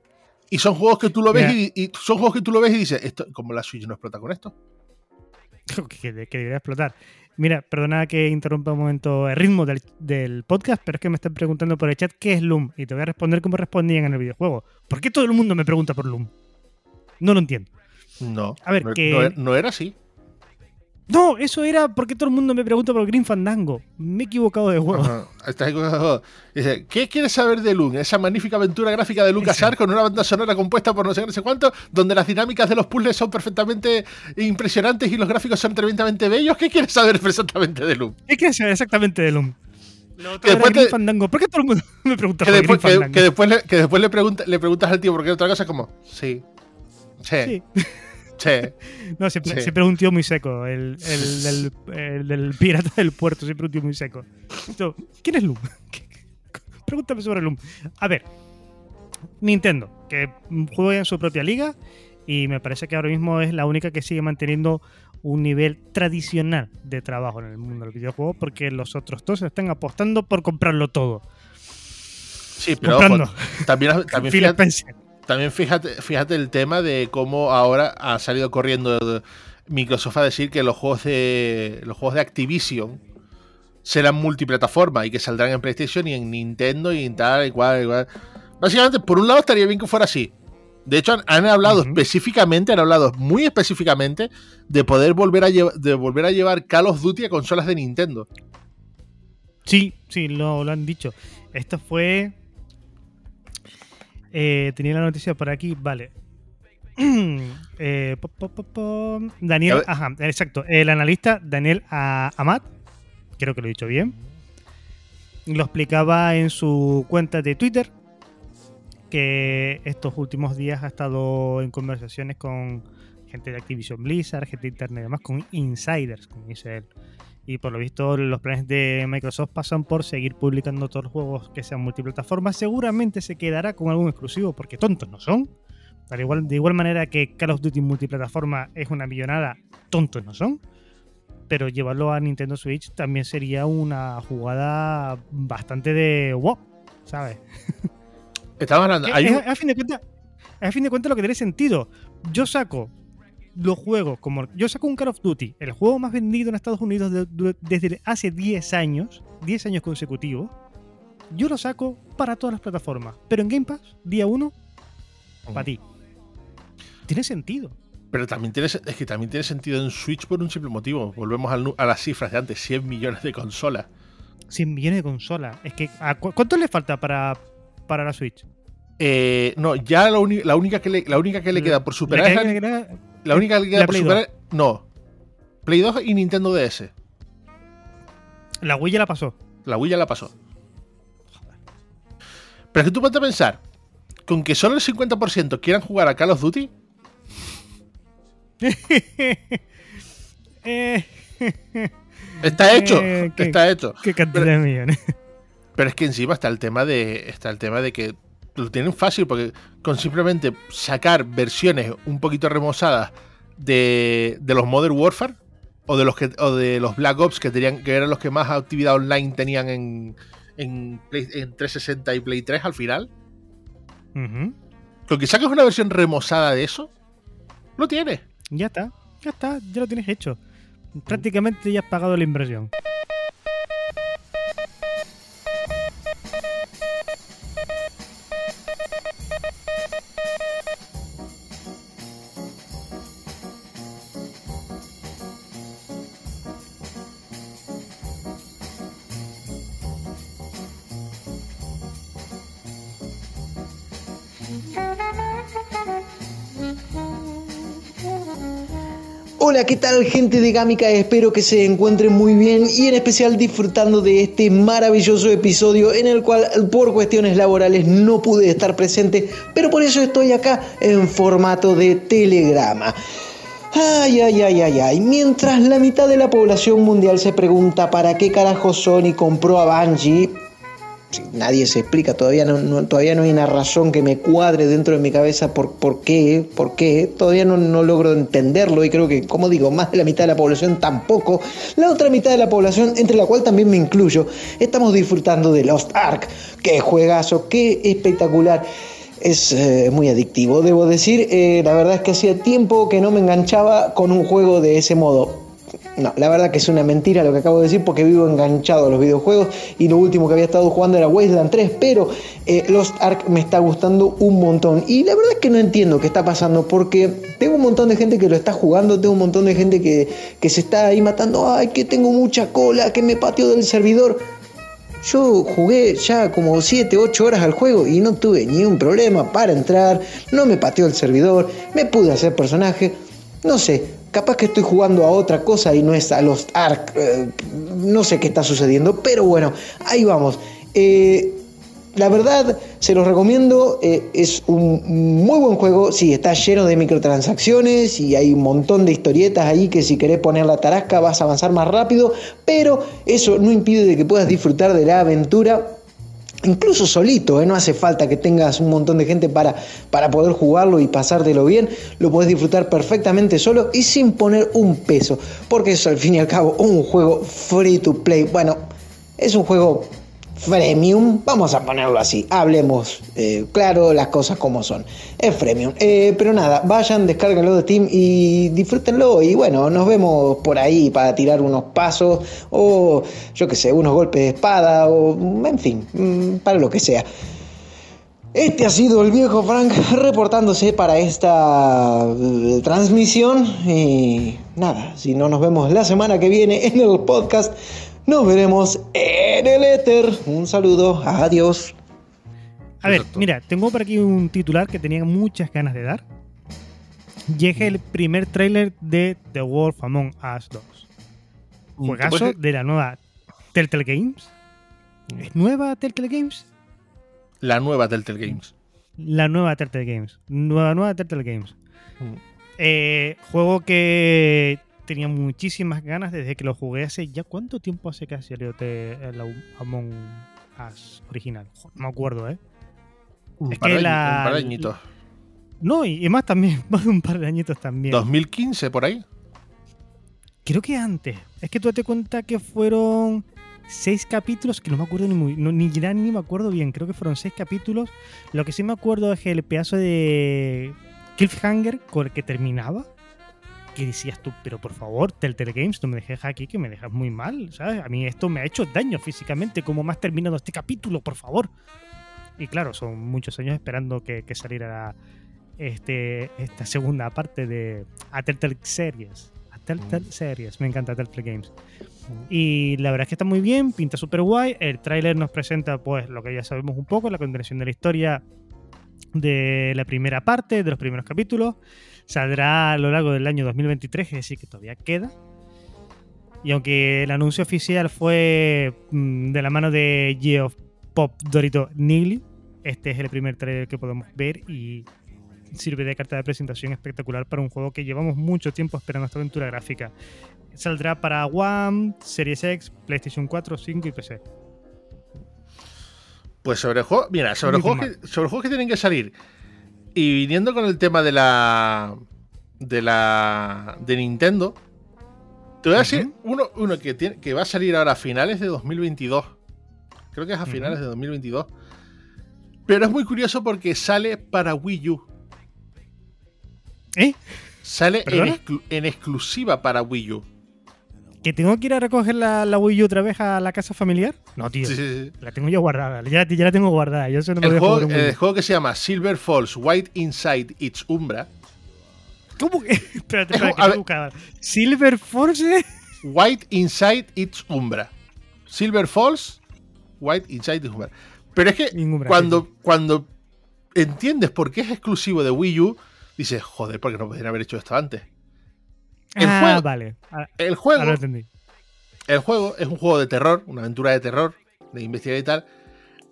Y son juegos que tú lo ves y, y son juegos que tú lo ves y dices, esto, como la Switch no explota con esto. que, que- debería explotar. Mira, perdona que interrumpa un momento el ritmo del, del podcast, pero es que me están preguntando por el chat qué es Loom y te voy a responder como respondían en el videojuego. ¿Por qué todo el mundo me pregunta por Loom? No lo entiendo. No. A ver, no, que- no no era así. No, eso era porque todo el mundo me pregunta por Green Fandango. Me he equivocado de juego. Ajá, estás equivocado. Dice, ¿qué quieres saber de Loom? Esa magnífica aventura gráfica de LucasArts con una banda sonora compuesta por no sé qué, no sé cuánto, donde las dinámicas de los puzzles son perfectamente impresionantes y los gráficos son tremendamente bellos. ¿Qué quieres saber exactamente de Loom? ¿Qué quieres saber exactamente de Loom? Lo otro Que después Green te- Fandango. ¿Por qué todo el mundo me pregunta Que por después, Green que, Fandango? que después, le, que después le, pregunta- le preguntas al tío por qué otra cosa, como, sí, sí, Sí. Sí. No, siempre, Sí. siempre es un tío muy seco. El, el del, el del pirata del puerto, siempre un tío muy seco. Yo, ¿Quién es Loom? Pregúntame sobre Loom. A ver, Nintendo, que juega en su propia liga y me parece que ahora mismo es la única que sigue manteniendo un nivel tradicional de trabajo en el mundo del videojuego porque los otros dos están apostando por comprarlo todo. Sí, pero ojo, también, fíjate. También fíjate, fíjate el tema de cómo ahora ha salido corriendo Microsoft a decir que los juegos de los juegos de Activision serán multiplataforma y que saldrán en PlayStation y en Nintendo y en tal y cual, y cual. Básicamente, por un lado estaría bien que fuera así. De hecho, han, han hablado específicamente, han hablado muy específicamente de poder volver a, de volver a llevar Call of Duty a consolas de Nintendo. Sí, sí, lo, lo han dicho. Esto fue. Eh, tenía la noticia por aquí, vale. Eh, Daniel, ajá, exacto. El analista Daniel Amat, creo que lo he dicho bien, lo explicaba en su cuenta de Twitter que estos últimos días ha estado en conversaciones con gente de Activision Blizzard, gente interna y demás, con insiders, como dice él. Y por lo visto los planes de Microsoft pasan por seguir publicando todos los juegos que sean multiplataformas. Seguramente se quedará con algún exclusivo porque tontos no son. Al igual, de igual manera que Call of Duty multiplataforma es una millonada, tontos no son. Pero llevarlo a Nintendo Switch también sería una jugada bastante de wow, ¿sabes? Estamos hablando. A fin de cuentas, a fin de cuentas lo que tiene sentido. Yo saco los juegos como yo saco un Call of Duty, el juego más vendido en Estados Unidos de- de- desde hace 10 años, 10 años consecutivos. Yo lo saco para todas las plataformas, pero en Game Pass, día 1, para ti. Tiene sentido. Pero también tiene, es que también tiene sentido en Switch por un simple motivo. Volvemos al a las cifras de antes, 100 millones de consolas. 100 millones de consolas. Es que, ¿a cu- ¿cuánto le falta para, para la Switch? Eh, no, ya la, única que le, la única que le queda por superar es la, la única que queda la por Play superar. No. Play 2 y Nintendo DS. la Wii ya la pasó. La Wii ya la pasó. Pero es que tú puedes pensar, con que solo el 50% quieran jugar a Call of Duty, Eh, está hecho. Eh, está hecho. qué cantidad Pero- de millones. Pero es que encima está el tema de. Está el tema de que lo tienen fácil, porque con simplemente sacar versiones un poquito remozadas de, de los Modern Warfare o de los que o de los Black Ops que tenían, que eran los que más actividad online tenían en, en, Play- en 360 y Play 3 al final. Ujú. Con que saques una versión remozada de eso, lo tienes. Ya está, ya está, ya lo tienes hecho. Prácticamente ya has pagado la inversión. Hola, ¿qué tal gente de Gamica? Espero que se encuentren muy bien y en especial disfrutando de este maravilloso episodio en el cual por cuestiones laborales no pude estar presente, pero por eso estoy acá en formato de telegrama. Ay, ay, ay, ay, ay. Mientras la mitad de la población mundial se pregunta para qué carajo Sony compró a Bungie, nadie se explica, todavía no, todavía no hay una razón que me cuadre dentro de mi cabeza por, por qué, por qué, todavía no, no logro entenderlo y creo que, como digo, más de la mitad de la población tampoco, la otra mitad de la población, entre la cual también me incluyo, estamos disfrutando de Lost Ark, qué juegazo, qué espectacular. Es eh, muy adictivo, debo decir. Eh, la verdad es que hacía tiempo que no me enganchaba con un juego de ese modo No, la verdad que es una mentira lo que acabo de decir porque vivo enganchado a los videojuegos y lo último que había estado jugando era Wasteland 3, pero eh, Lost Ark me está gustando un montón. Y la verdad es que no entiendo qué está pasando porque tengo un montón de gente que lo está jugando, tengo un montón de gente que, que se está ahí matando, ay, que tengo mucha cola, que me patio del servidor. Yo jugué ya como 7, 8 horas al juego y no tuve ni un problema para entrar, no me pateó el servidor, me pude hacer personaje, no sé, capaz que estoy jugando a otra cosa y no es a los Ark, eh, no sé qué está sucediendo, pero bueno, ahí vamos. Eh, la verdad, se los recomiendo. eh, es un muy buen juego. Sí, está lleno de microtransacciones y hay un montón de historietas ahí que si querés poner la tarasca vas a avanzar más rápido. Pero eso no impide de que puedas disfrutar de la aventura. Incluso solito, ¿eh? no hace falta que tengas un montón de gente para, para poder jugarlo y pasártelo bien. Lo puedes disfrutar perfectamente solo y sin poner un peso. Porque es al fin y al cabo un juego free to play. Bueno, es un juego freemium, vamos a ponerlo así, hablemos eh, claro las cosas como son, es freemium, Eh, pero nada, vayan, descárguenlo de Steam y disfrútenlo. Y bueno, nos vemos por ahí para tirar unos pasos o yo que sé, unos golpes de espada o en fin, mm, para lo que sea. Este ha sido el viejo Frank reportándose para esta eh, transmisión. Y nada, si no nos vemos la semana que viene en el podcast, nos veremos en el éter. Un saludo, adiós. A ver, Exacto. mira, tengo por aquí un titular que tenía muchas ganas de dar. Y es el primer tráiler de The Wolf Among Us 2. Juegazo Pues, de la nueva Telltale Games. ¿Es nueva Telltale Games? La nueva Telltale Games. La nueva Telltale Games. Nueva, nueva Telltale Games. Mm. Eh, juego que tenía muchísimas ganas desde que lo jugué hace ya cuánto tiempo hace que salió te- el Among Us original. No me acuerdo, ¿eh? Un Es par que de la- añi- un par de añitos. No, y, y más también, más de un par de añitos también. 2015 por ahí. Creo que antes. Es que tú date cuenta que fueron seis capítulos, que no me acuerdo ni muy, no, ni ya ni me acuerdo bien. Creo que fueron seis capítulos. Lo que sí me acuerdo es que el pedazo de cliffhanger con el que terminaba. Que decías tú, pero por favor, Telltale Games, no me dejes aquí, que me dejas muy mal, ¿sabes? A mí esto me ha hecho daño físicamente, como has terminado este capítulo, por favor. Y claro, son muchos años esperando que, que saliera este, esta segunda parte de A Telltale Series. A Telltale Series, me encanta Telltale Games. Y la verdad es que está muy bien, pinta súper guay. El tráiler nos presenta pues lo que ya sabemos un poco, la continuación de la historia de la primera parte, de los primeros capítulos. Saldrá a lo largo del año 2023, es decir, que todavía queda. Y aunque el anuncio oficial fue mm, de la mano de Geoff Pop Dorito Nigli, este es el primer trailer que podemos ver y sirve de carta de presentación espectacular para un juego que llevamos mucho tiempo esperando esta aventura gráfica. Saldrá para One, Series X, PlayStation 4, 5 y PC. Pues sobre el juego, mira, sobre Muy juegos, que, sobre juegos que tienen que salir y viniendo con el tema de la de la de Nintendo, te voy a decir uno, uno que, tiene, que va a salir ahora a finales de 2022. Creo que es a finales de 2022. Pero es muy curioso porque sale para Wii U. ¿Eh? Sale en, ¿Perdona? exclu- en exclusiva para Wii U. ¿Que tengo que ir a recoger la, la Wii U otra vez a la casa familiar? No, tío. Sí, sí, sí. La tengo yo guardada. Ya, ya la tengo guardada. Yo eso no me El juego, que se llama Silver Falls White Inside Its Umbra. ¿Cómo que? Espérate, espérate, que ver-. Silver Force. White Inside Its Umbra. Silver Falls, White Inside Its Umbra. Pero es que cuando, cuando entiendes por qué es exclusivo de Wii U, dices, joder, ¿por qué no podrían haber hecho esto antes? El ah, juego- vale. Ah, El juego, entendí. el juego es un juego de terror, una aventura de terror, de investigar y tal,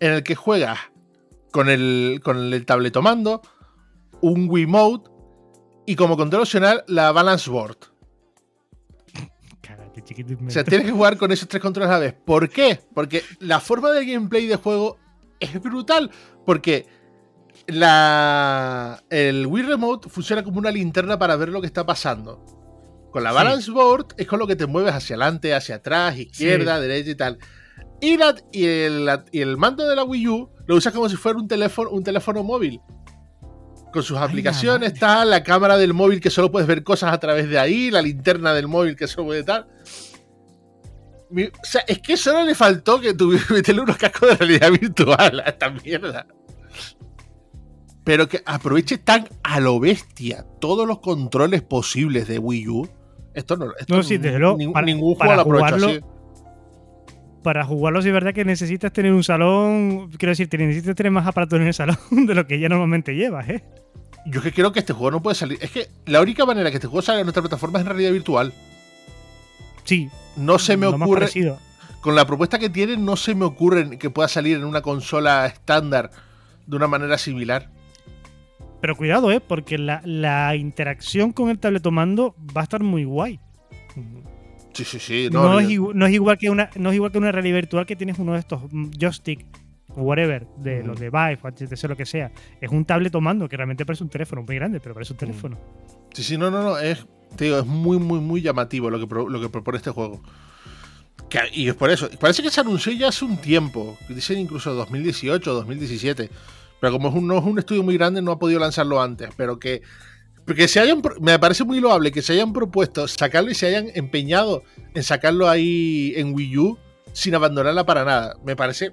en el que juegas con el, con el tabletomando, un Wiimote y como control opcional la Balance Board. Chiquito. O sea, tienes que jugar con esos tres controles a la vez. ¿Por qué? Porque la forma de gameplay de juego es brutal. Porque la, el Wii Remote funciona como una linterna para ver lo que está pasando. Con la Sí. Balance Board es con lo que te mueves hacia adelante, hacia atrás, izquierda, derecha y tal. Y, la- y el, la- y el mando de la Wii U lo usas como si fuera un teléfono, un teléfono móvil. Con sus aplicaciones, está la cámara del móvil que solo puedes ver cosas a través de ahí, la linterna del móvil que solo puede tal. o sea, es que solo le faltó que tuviera meterle unos cascos de realidad virtual a esta mierda. Pero que aproveche tan a lo bestia todos los controles posibles de Wii U. Esto no, esto No, sí, desde luego, ningún, para- ningún juego lo aprovecha jugarlo- así. Para jugarlo, sí es verdad que necesitas tener un salón. Quiero decir, necesitas tener más aparatos en el salón de lo que ya normalmente llevas, ¿eh? Yo es que creo que este juego no puede salir. Es que la única manera que este juego salga en nuestra plataforma es en realidad virtual. Sí. No se me ocurre. Con la propuesta que tienen, no se me ocurre que pueda salir en una consola estándar de una manera similar. Pero cuidado, ¿eh? Porque la, la interacción con el tabletomando va a estar muy guay. Sí, sí, sí. No, No, es, no igual que una no es igual que una realidad virtual que tienes uno de estos mm, joystick whatever de los de Vive HTC lo que sea es un tabletomando que realmente parece un teléfono muy grande pero parece un teléfono sí, sí, no, no, no. Es, te digo, es muy, muy, muy llamativo lo que, pro- lo que propone este juego. Que- y es por eso. Parece que se anunció ya hace un tiempo. Dicen incluso 2018 o 2017. Pero como es un, no es un estudio muy grande, no ha podido lanzarlo antes. Pero que. Porque se hayan. Me parece muy loable que se hayan propuesto sacarlo y se hayan empeñado en sacarlo ahí en Wii U sin abandonarla para nada. Me parece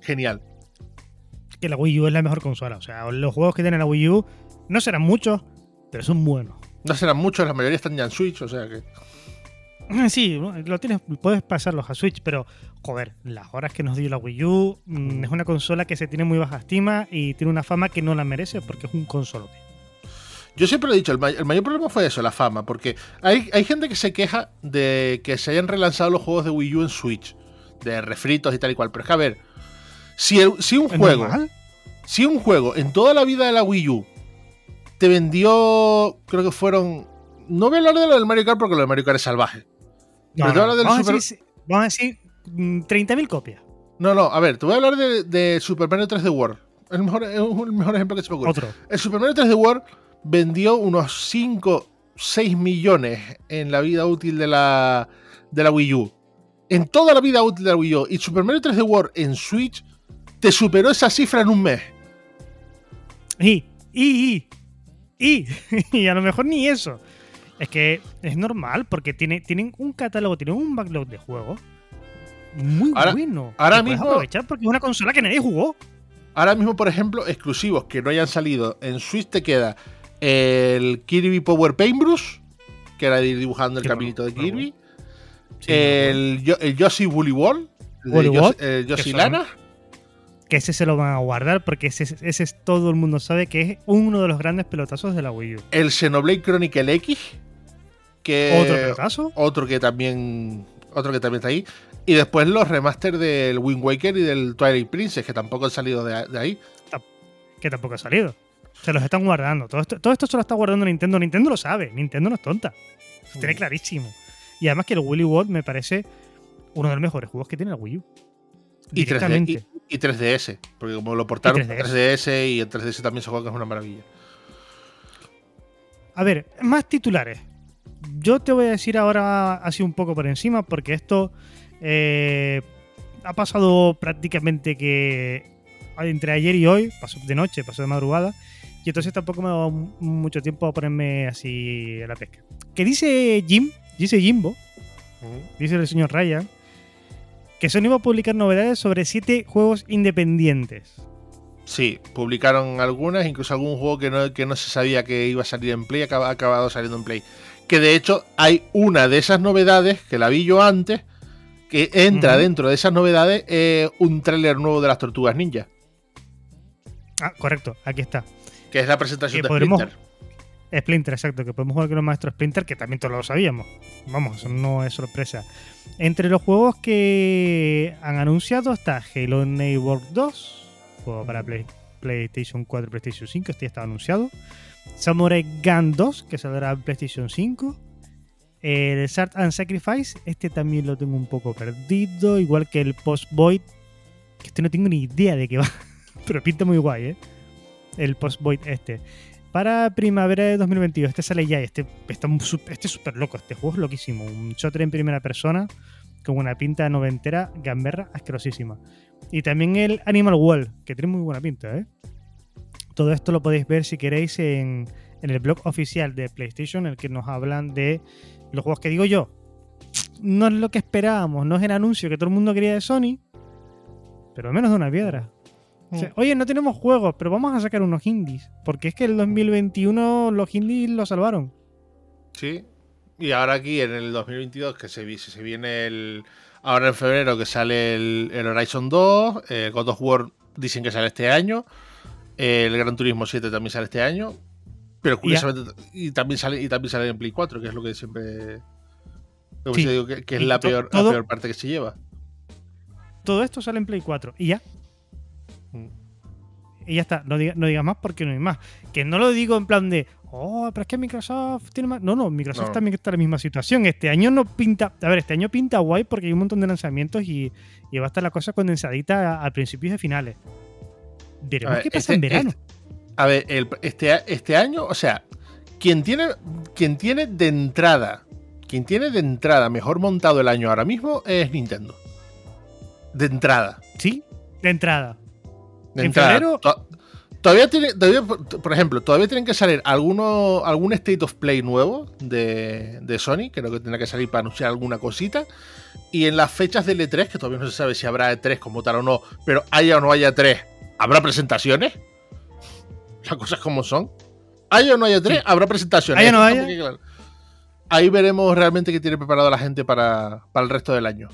genial. que la Wii U es la mejor consola o sea los juegos que tiene la Wii U no serán muchos pero son buenos No serán muchos, la mayoría están ya en Switch, o sea que. sí lo tienes puedes pasarlos a Switch pero joder las horas que nos dio la Wii U mm, es una consola que se tiene muy baja estima y tiene una fama que no la merece porque es un consolote Yo siempre lo he dicho, el, may- el mayor problema fue eso, la fama, porque hay, hay gente que se queja de que se hayan relanzado los juegos de Wii U en Switch, de refritos y tal y cual, pero es que a ver, si, el- si un ¿Es juego, normal? si un juego en toda la vida de la Wii U te vendió, creo que fueron, no voy a hablar de lo del Mario Kart porque lo del Mario Kart es salvaje. No, no, del vamos, Super- a decir, vamos a decir mm, 30.000 copias. No, no, a ver, te voy a hablar de, de Super Mario 3D World. El mejor, es el mejor ejemplo que se me ocurre. Otro. El Super Mario 3D World vendió unos 5, 6 millones en la vida útil de la, de la Wii U. En toda la vida útil de la Wii U. Y Super Mario 3D World en Switch te superó esa cifra en un mes. Y, y, y, y, y a lo mejor ni eso. Es que es normal porque tiene, tienen un catálogo, tienen un backlog de juegos muy Ahora- bueno. ahora mismo- aprovechar porque es una consola que nadie jugó. Ahora mismo, por ejemplo, exclusivos que no hayan salido en Switch te queda el Kirby Power Paintbrush, que era ir dibujando el Sí, caminito de bueno, Kirby. Sí, el, Yo- el Yoshi Woolly Ball. el Yoshi- son- Lana. que ese se lo van a guardar porque ese, ese es todo el mundo sabe que es uno de los grandes pelotazos de la Wii U. El Xenoblade Chronicle X. Que Otro pelotazo. otro que también otro que también está ahí y después los remaster del Wind Waker y del Twilight Princess que tampoco han salido de, de ahí que tampoco ha salido. Se los están guardando. Todo esto, todo esto se lo está guardando Nintendo. Nintendo lo sabe. Nintendo no es tonta. Lo tiene Mm. clarísimo. Y además que el Willy World me parece uno de los mejores juegos que tiene la Wii U. y, 3D, Directamente. y, y 3DS porque como lo portaron Y a 3DS. 3DS y en 3DS también se juega que es una maravilla A ver, más titulares. Yo te voy a decir ahora así un poco por encima, porque esto eh, ha pasado prácticamente que entre ayer y hoy, pasó de noche, pasó de madrugada, y entonces tampoco me ha dado mu- mucho tiempo a ponerme así a la pesca. Que dice Jim, dice Jimbo, dice el señor Ryan, que Sony va a publicar novedades sobre siete juegos independientes. sí publicaron algunas incluso algún juego que no, que no se sabía que iba a salir en Play ha acabado saliendo en Play que de hecho hay una de esas novedades que la vi yo antes que entra dentro de esas novedades eh, un tráiler nuevo de las Tortugas Ninja Ah, correcto, aquí está. que es la presentación de podremos- Splinter Splinter, exacto, que podemos jugar con los maestros Splinter, que también todos lo sabíamos. Vamos, eso no es sorpresa. Entre los juegos que han anunciado está Halo Neighbor 2, juego para Play- PlayStation 4 y PlayStation 5, este ya estaba anunciado. Samurai Gun 2, que saldrá en PlayStation 5. El Sart and Sacrifice, este también lo tengo un poco perdido, igual que el Post Void, que este no tengo ni idea de qué va, pero pinta muy guay, ¿eh? El Post Void este. Para primavera de 2022, este sale ya. Este está este es súper loco. Este juego es loquísimo. Un shooter en primera persona con una pinta noventera, gamberra, asquerosísima. Y también el Animal Wall, que tiene muy buena pinta, ¿eh? Todo esto lo podéis ver si queréis en, en el blog oficial de PlayStation, en el que nos hablan de los juegos que digo yo. No es lo que esperábamos, no es el anuncio que todo el mundo quería de Sony, pero menos de una piedra. O sea, Oye, no tenemos juegos, pero vamos a sacar unos indies. Porque es que el 2021 los indies lo salvaron. Sí. Y ahora aquí en el 2022, que se, vi- se viene el. Ahora en febrero que sale el, el Horizon 2, el God of War dicen que sale este año, el Gran Turismo 7 también sale este año, pero curiosamente y también sale y también sale en Play 4, que es lo que siempre lo que Sí. digo que, que es la peor, la peor parte que se lleva. Todo esto sale en Play 4 y ya. Y ya está. No digas no digas más porque no hay más. Que no lo digo en plan de, oh, pero es que Microsoft tiene más. No, no, Microsoft No. también está en la misma situación. Este año no pinta. A ver, este año pinta guay porque hay un montón de lanzamientos y, y va a estar la cosa condensadita a, a principios y finales. Veremos ver, qué pasa este- en verano. este- a ver, el- este, este año, o sea, quien tiene, quien tiene de entrada, quien tiene de entrada mejor montado el año ahora mismo es Nintendo. De entrada. Sí, de entrada. De En entrada. febrero- To- Todavía tiene, todavía, por ejemplo, todavía tienen que salir alguno, algún State of Play nuevo de, de Sony, creo que tendrá que salir para anunciar alguna cosita. Y en las fechas del E3, que todavía no se sabe si habrá E3 como tal o no, pero haya o no haya E3, ¿habrá presentaciones? Las cosas como son. Haya o no haya E3, habrá presentaciones. Haya o no claro. Ahí veremos realmente qué tiene preparado la gente para, para el resto del año.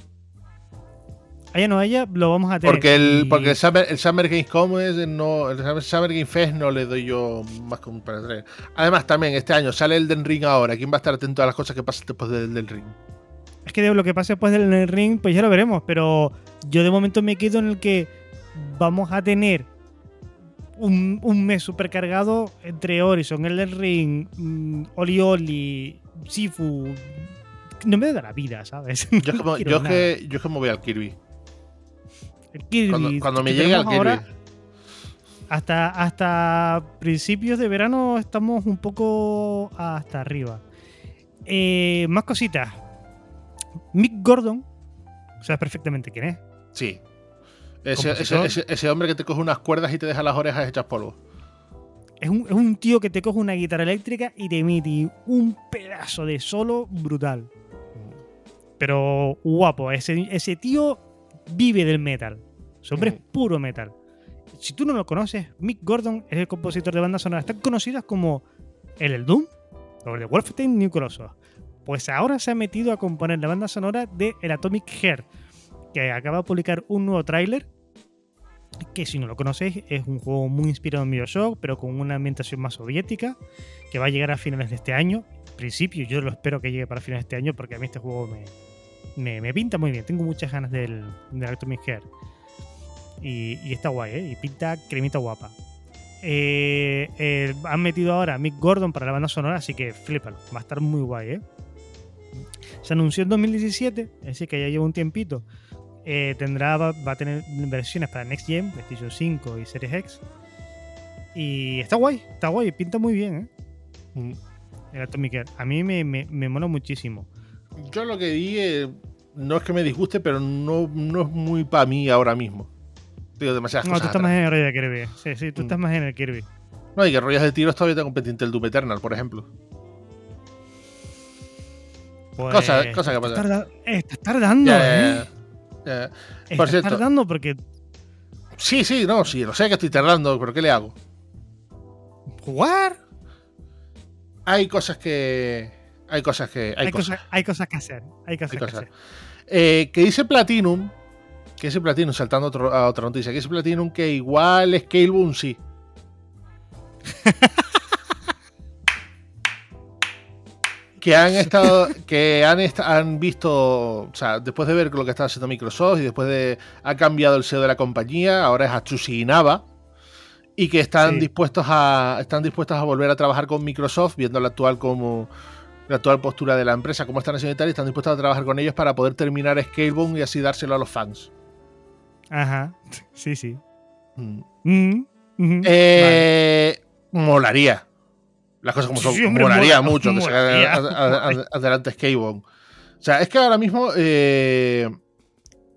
Haya no haya, lo vamos a tener. Porque el, Y- porque el Summer, el Summer Games Com es no, el Summer- Game Fest no le doy yo más que un para tres. Además, también este año sale el Den Ring ahora. ¿Quién va a estar atento a las cosas que pasan después del Den Ring? Es que de lo que pase después del ring, pues ya lo veremos. Pero yo de momento me quedo en el que vamos a tener un, un mes supercargado entre Horizon, el Ring, mm, Oli Oli, Sifu. No me da la vida, ¿sabes? Yo es, No como, yo que, yo que me voy al Kirby. El Kirby, Cuando, cuando me llegue al Kirby. ahora, hasta, hasta principios de verano estamos un poco hasta arriba. Eh, más cositas. Mick Gordon, sabes perfectamente quién es. Sí. Ese, ese, Compositor. ese- ese hombre que te coge unas cuerdas y te deja las orejas hechas polvo. Es un, es un tío que te coge una guitarra eléctrica y te emite un pedazo de solo brutal. Pero guapo, ese, ese tío vive del metal. Ese hombre es Mm. puro metal. Si tú no lo conoces, Mick Gordon es el compositor de bandas sonoras tan conocidas como el El Doom o el de Wolfenstein New Colossus. Pues ahora se ha metido a componer la banda sonora de El Atomic Heart, que acaba de publicar un nuevo tráiler que si no lo conocéis es un juego muy inspirado en Bioshock, pero con una ambientación más soviética, que va a llegar a finales de este año. En principio yo lo espero que llegue para finales de este año porque a mí este juego me, me, pinta muy bien. Tengo muchas ganas del, del Atomic Heart. Y, está guay, ¿eh? Y pinta cremita guapa. Eh, eh, han metido ahora a Mick Gordon para la banda sonora, así que flipalo. Va a estar muy guay, ¿eh? Se anunció en 2017, es decir, que ya lleva un tiempito. Eh, tendrá, va, va a tener versiones para Next Gen, PlayStation 5 y Series X. Y está guay, está guay, pinta muy bien, ¿eh? Mm. El Atomic Heart. A mí me, me, me mola muchísimo. Yo lo que vi eh, no es que me disguste, pero no, no es muy para mí ahora mismo. Digo, demasiadas No, tú cosas. estás atrás. más en el rollo de Kirby. Sí, sí, tú Mm. estás más en el Kirby. No, y que rollos de tiros todavía tengo pendiente el Doom Eternal, por ejemplo. Pues, Cosa- cosa que estás pasa. tarda- estás tardando, Ya, ya, ¿eh? ya. Ya. Estás Por cierto. tardando porque Sí, sí, no, sí, lo sé que estoy tardando, pero ¿qué le hago? jugar Hay cosas que. Hay cosas que. Hay, hay, cosas. cosas, hay cosas que hacer. Hay cosas Hay que hacer. Eh, que dice Platinum. Que dice Platinum, saltando a otro- a otra noticia. Que dice Platinum que igual Scalebound sí. que han estado. Que han, est- han visto. O sea, después de ver lo que está haciendo Microsoft y después de. Ha cambiado el CEO de la compañía. Ahora es Atsushi Inaba. Y que están Sí. dispuestos a. Están dispuestos a volver a trabajar con Microsoft, viendo la actual como. La actual postura de la empresa, cómo están haciendo y tal, y están dispuestos a trabajar con ellos para poder terminar Scalebound y así dárselo a los fans. Ajá. Sí, sí. Mm. Mm, ujú. Eh, Molaría. Las cosas como Sí, son. sí, hombre, molaría mola- mucho que se adelante Scalebound. O sea, es que ahora mismo eh,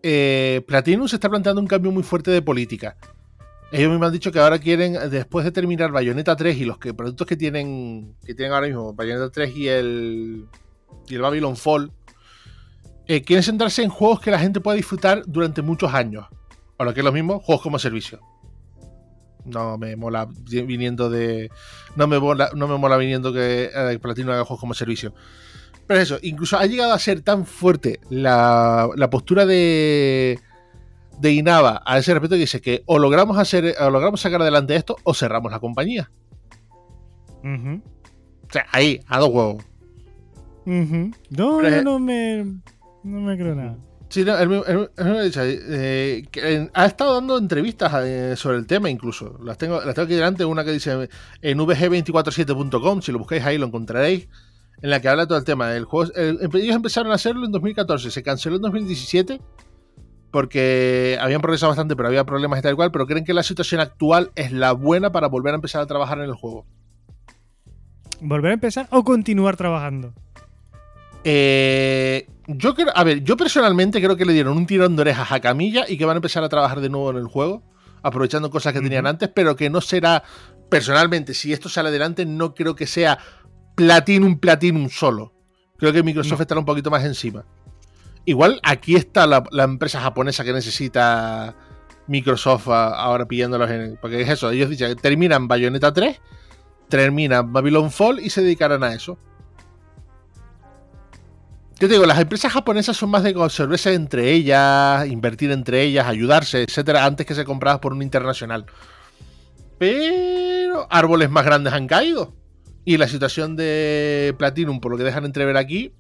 eh, Platinum se está planteando un cambio muy fuerte de política. Ellos me han dicho que ahora quieren, después de terminar Bayonetta 3 y los que, productos que tienen, que tienen ahora mismo, Bayonetta 3 y el, y el Babylon Fall, eh, quieren centrarse en juegos que la gente pueda disfrutar durante muchos años. O lo que es lo mismo, juegos como servicio. No me mola viniendo de. No me mola, no me mola viniendo que eh, Platino haga juegos como servicio. Pero eso, incluso ha llegado a ser tan fuerte la, la postura de, de Inaba a ese respecto que dice que o logramos hacer, o logramos sacar adelante esto o cerramos la compañía. O sea, ahí, a dos huevos. No, Pero no, no me, no me creo nada. Sí, no, él, él- él me ha dicho, eh, que, ha estado dando entrevistas eh, sobre el tema incluso. Las tengo, las tengo aquí delante, una que dice en vg247.com, si lo buscáis ahí lo encontraréis, en la que habla todo el tema. El juego, el- ellos empezaron a hacerlo en 2014, se canceló en 2017 porque habían progresado bastante, pero había problemas y tal cual, pero creen que la situación actual es la buena para volver a empezar a trabajar en el juego. ¿Volver a empezar o continuar trabajando? Eh, yo creo, a ver, yo personalmente creo que le dieron un tirón de orejas a Camilla y que van a empezar a trabajar de nuevo en el juego, aprovechando cosas que tenían antes, pero que no será, personalmente, si esto sale adelante, no creo que sea Platinum, Platinum solo. Creo que Microsoft No. estará un poquito más encima. Igual aquí está la, la empresa japonesa que necesita Microsoft a- ahora pillándolos en. Porque es eso, ellos dicen que terminan Bayonetta 3, terminan Babylon Fall y se dedicarán a eso. Yo te digo, las empresas japonesas son más de conservarse entre ellas, invertir entre ellas, ayudarse, etcétera, antes que ser compradas por un internacional. Pero árboles más grandes han caído. Y la situación de Platinum, por lo que dejan entrever aquí,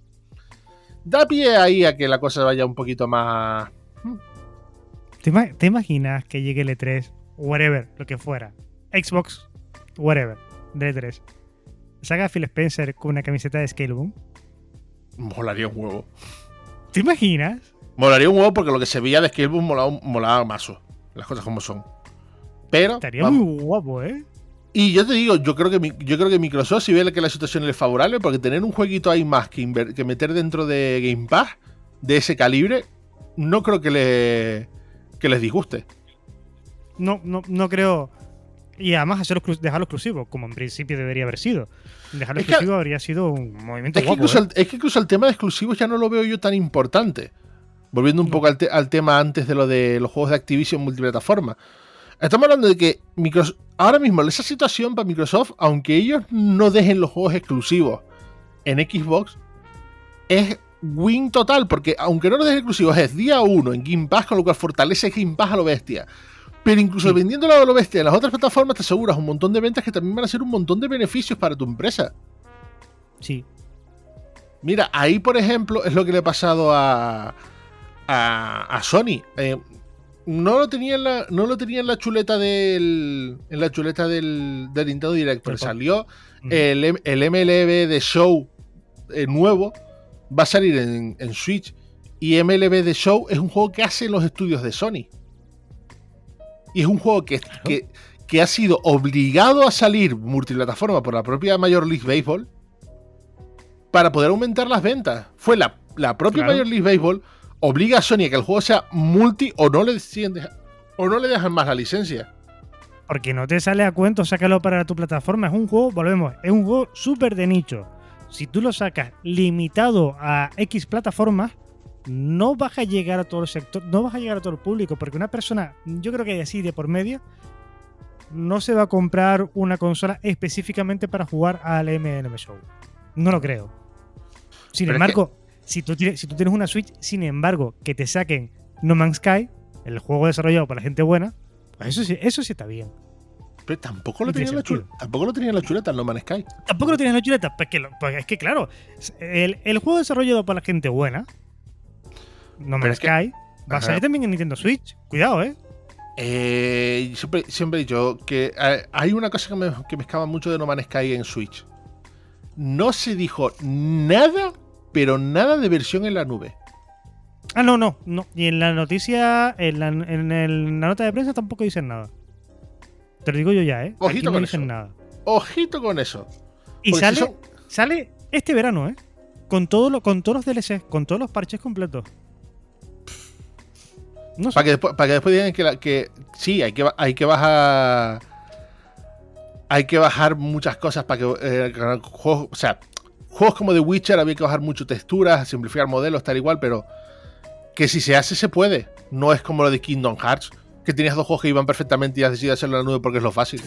da pie ahí a que la cosa vaya un poquito más. ¿Te, ima- te imaginas que llegue el E3, whatever, lo que fuera, Xbox, whatever, de E3, saca Phil Spencer con una camiseta de Scaleboom? Molaría un huevo. ¿Te imaginas? Molaría un huevo porque lo que se veía de Scalebound molaba, molaba mazo. Las cosas como son. Pero. Estaría vamos. muy guapo, ¿eh? Y yo te digo, yo creo que yo creo que Microsoft, si ve que la situación es favorable, porque tener un jueguito ahí más que, inver- que meter dentro de Game Pass de ese calibre, no creo que, le, que les disguste. No, no, no creo. Y además hacerlo dejarlo exclusivo, como en principio debería haber sido. Dejarlo Es que- exclusivo habría sido un movimiento Es que, guapo. incluso ¿eh? el, es que incluso el tema de exclusivos ya no lo veo yo tan importante. Volviendo un No. poco al, te- al tema antes de lo de los juegos de Activision multiplataforma. Estamos hablando de que Microsoft, ahora mismo esa situación para Microsoft, aunque ellos no dejen los juegos exclusivos en Xbox, es win total, porque aunque no los dejen exclusivos, es día uno en Game Pass, con lo cual fortalece Game Pass a lo bestia. Pero incluso Sí. vendiéndolo a lo bestia en las otras plataformas te aseguras un montón de ventas que también van a ser un montón de beneficios para tu empresa. Sí. Mira, ahí por ejemplo es lo que le ha pasado a, a, a Sony. Eh, no lo tenía en la, no lo tenía en la chuleta del, en la chuleta del, del Nintendo Direct, pero salió el, el MLB de Show eh, nuevo, va a salir en, en Switch. Y MLB de Show es un juego que hacen los estudios de Sony. Y es un juego que, que, que ha sido obligado a salir multiplataforma por la propia Major League Baseball para poder aumentar las ventas. Fue la, la propia Claro. Major League Baseball obliga a Sony a que el juego sea multi o no le deciden deja- o no le dejan más la licencia. Porque no te sale a cuento sácalo para tu plataforma. Es un juego, volvemos, es un juego súper de nicho. Si tú lo sacas limitado a X plataformas, no vas a llegar a todo el sector, no vas a llegar a todo el público, porque una persona, yo creo que así de por medio, no se va a comprar una consola específicamente para jugar al MLB Show. No lo creo. Sin Pero es embargo, si, tú tienes, si tú tienes una Switch, sin embargo, que te saquen No Man's Sky, el juego desarrollado para la gente buena, pues eso sí, eso sí está bien. Pero tampoco lo tenía en la chuleta. Tampoco lo tenía en la chuleta el No Man's Sky. Tampoco lo tienes en la chuleta, pues que, pues es que claro, el, el juego desarrollado para la gente buena, No Man's es que- Sky, va a salir también en Nintendo Switch. Cuidado, ¿eh? Eh, siempre, siempre he dicho que eh, hay una cosa que me, que me escama mucho de No Man's Sky en Switch. No se dijo nada, pero nada de versión en la nube. Ah, no, no, no. Y en la noticia, en la, en el- la nota de prensa tampoco dicen nada. Te lo digo yo ya, ¿eh? Aquí Ojito no con dicen eso. nada. Ojito con eso. Y Porque si sale, son- sale este verano, ¿eh? Con, todo lo, con todos los DLC, con todos los parches completos. No sé. Para que, después, para que después digan que, la- que sí, hay que, hay que bajar. Hay que bajar muchas cosas para que. eh, juegos, o sea, juegos como The Witcher había que bajar mucho texturas, simplificar modelos, tal igual, pero. Que si se hace, se puede. No es como lo de Kingdom Hearts, que tenías dos juegos que iban perfectamente y has decidido hacerlo en la nube porque es lo fácil.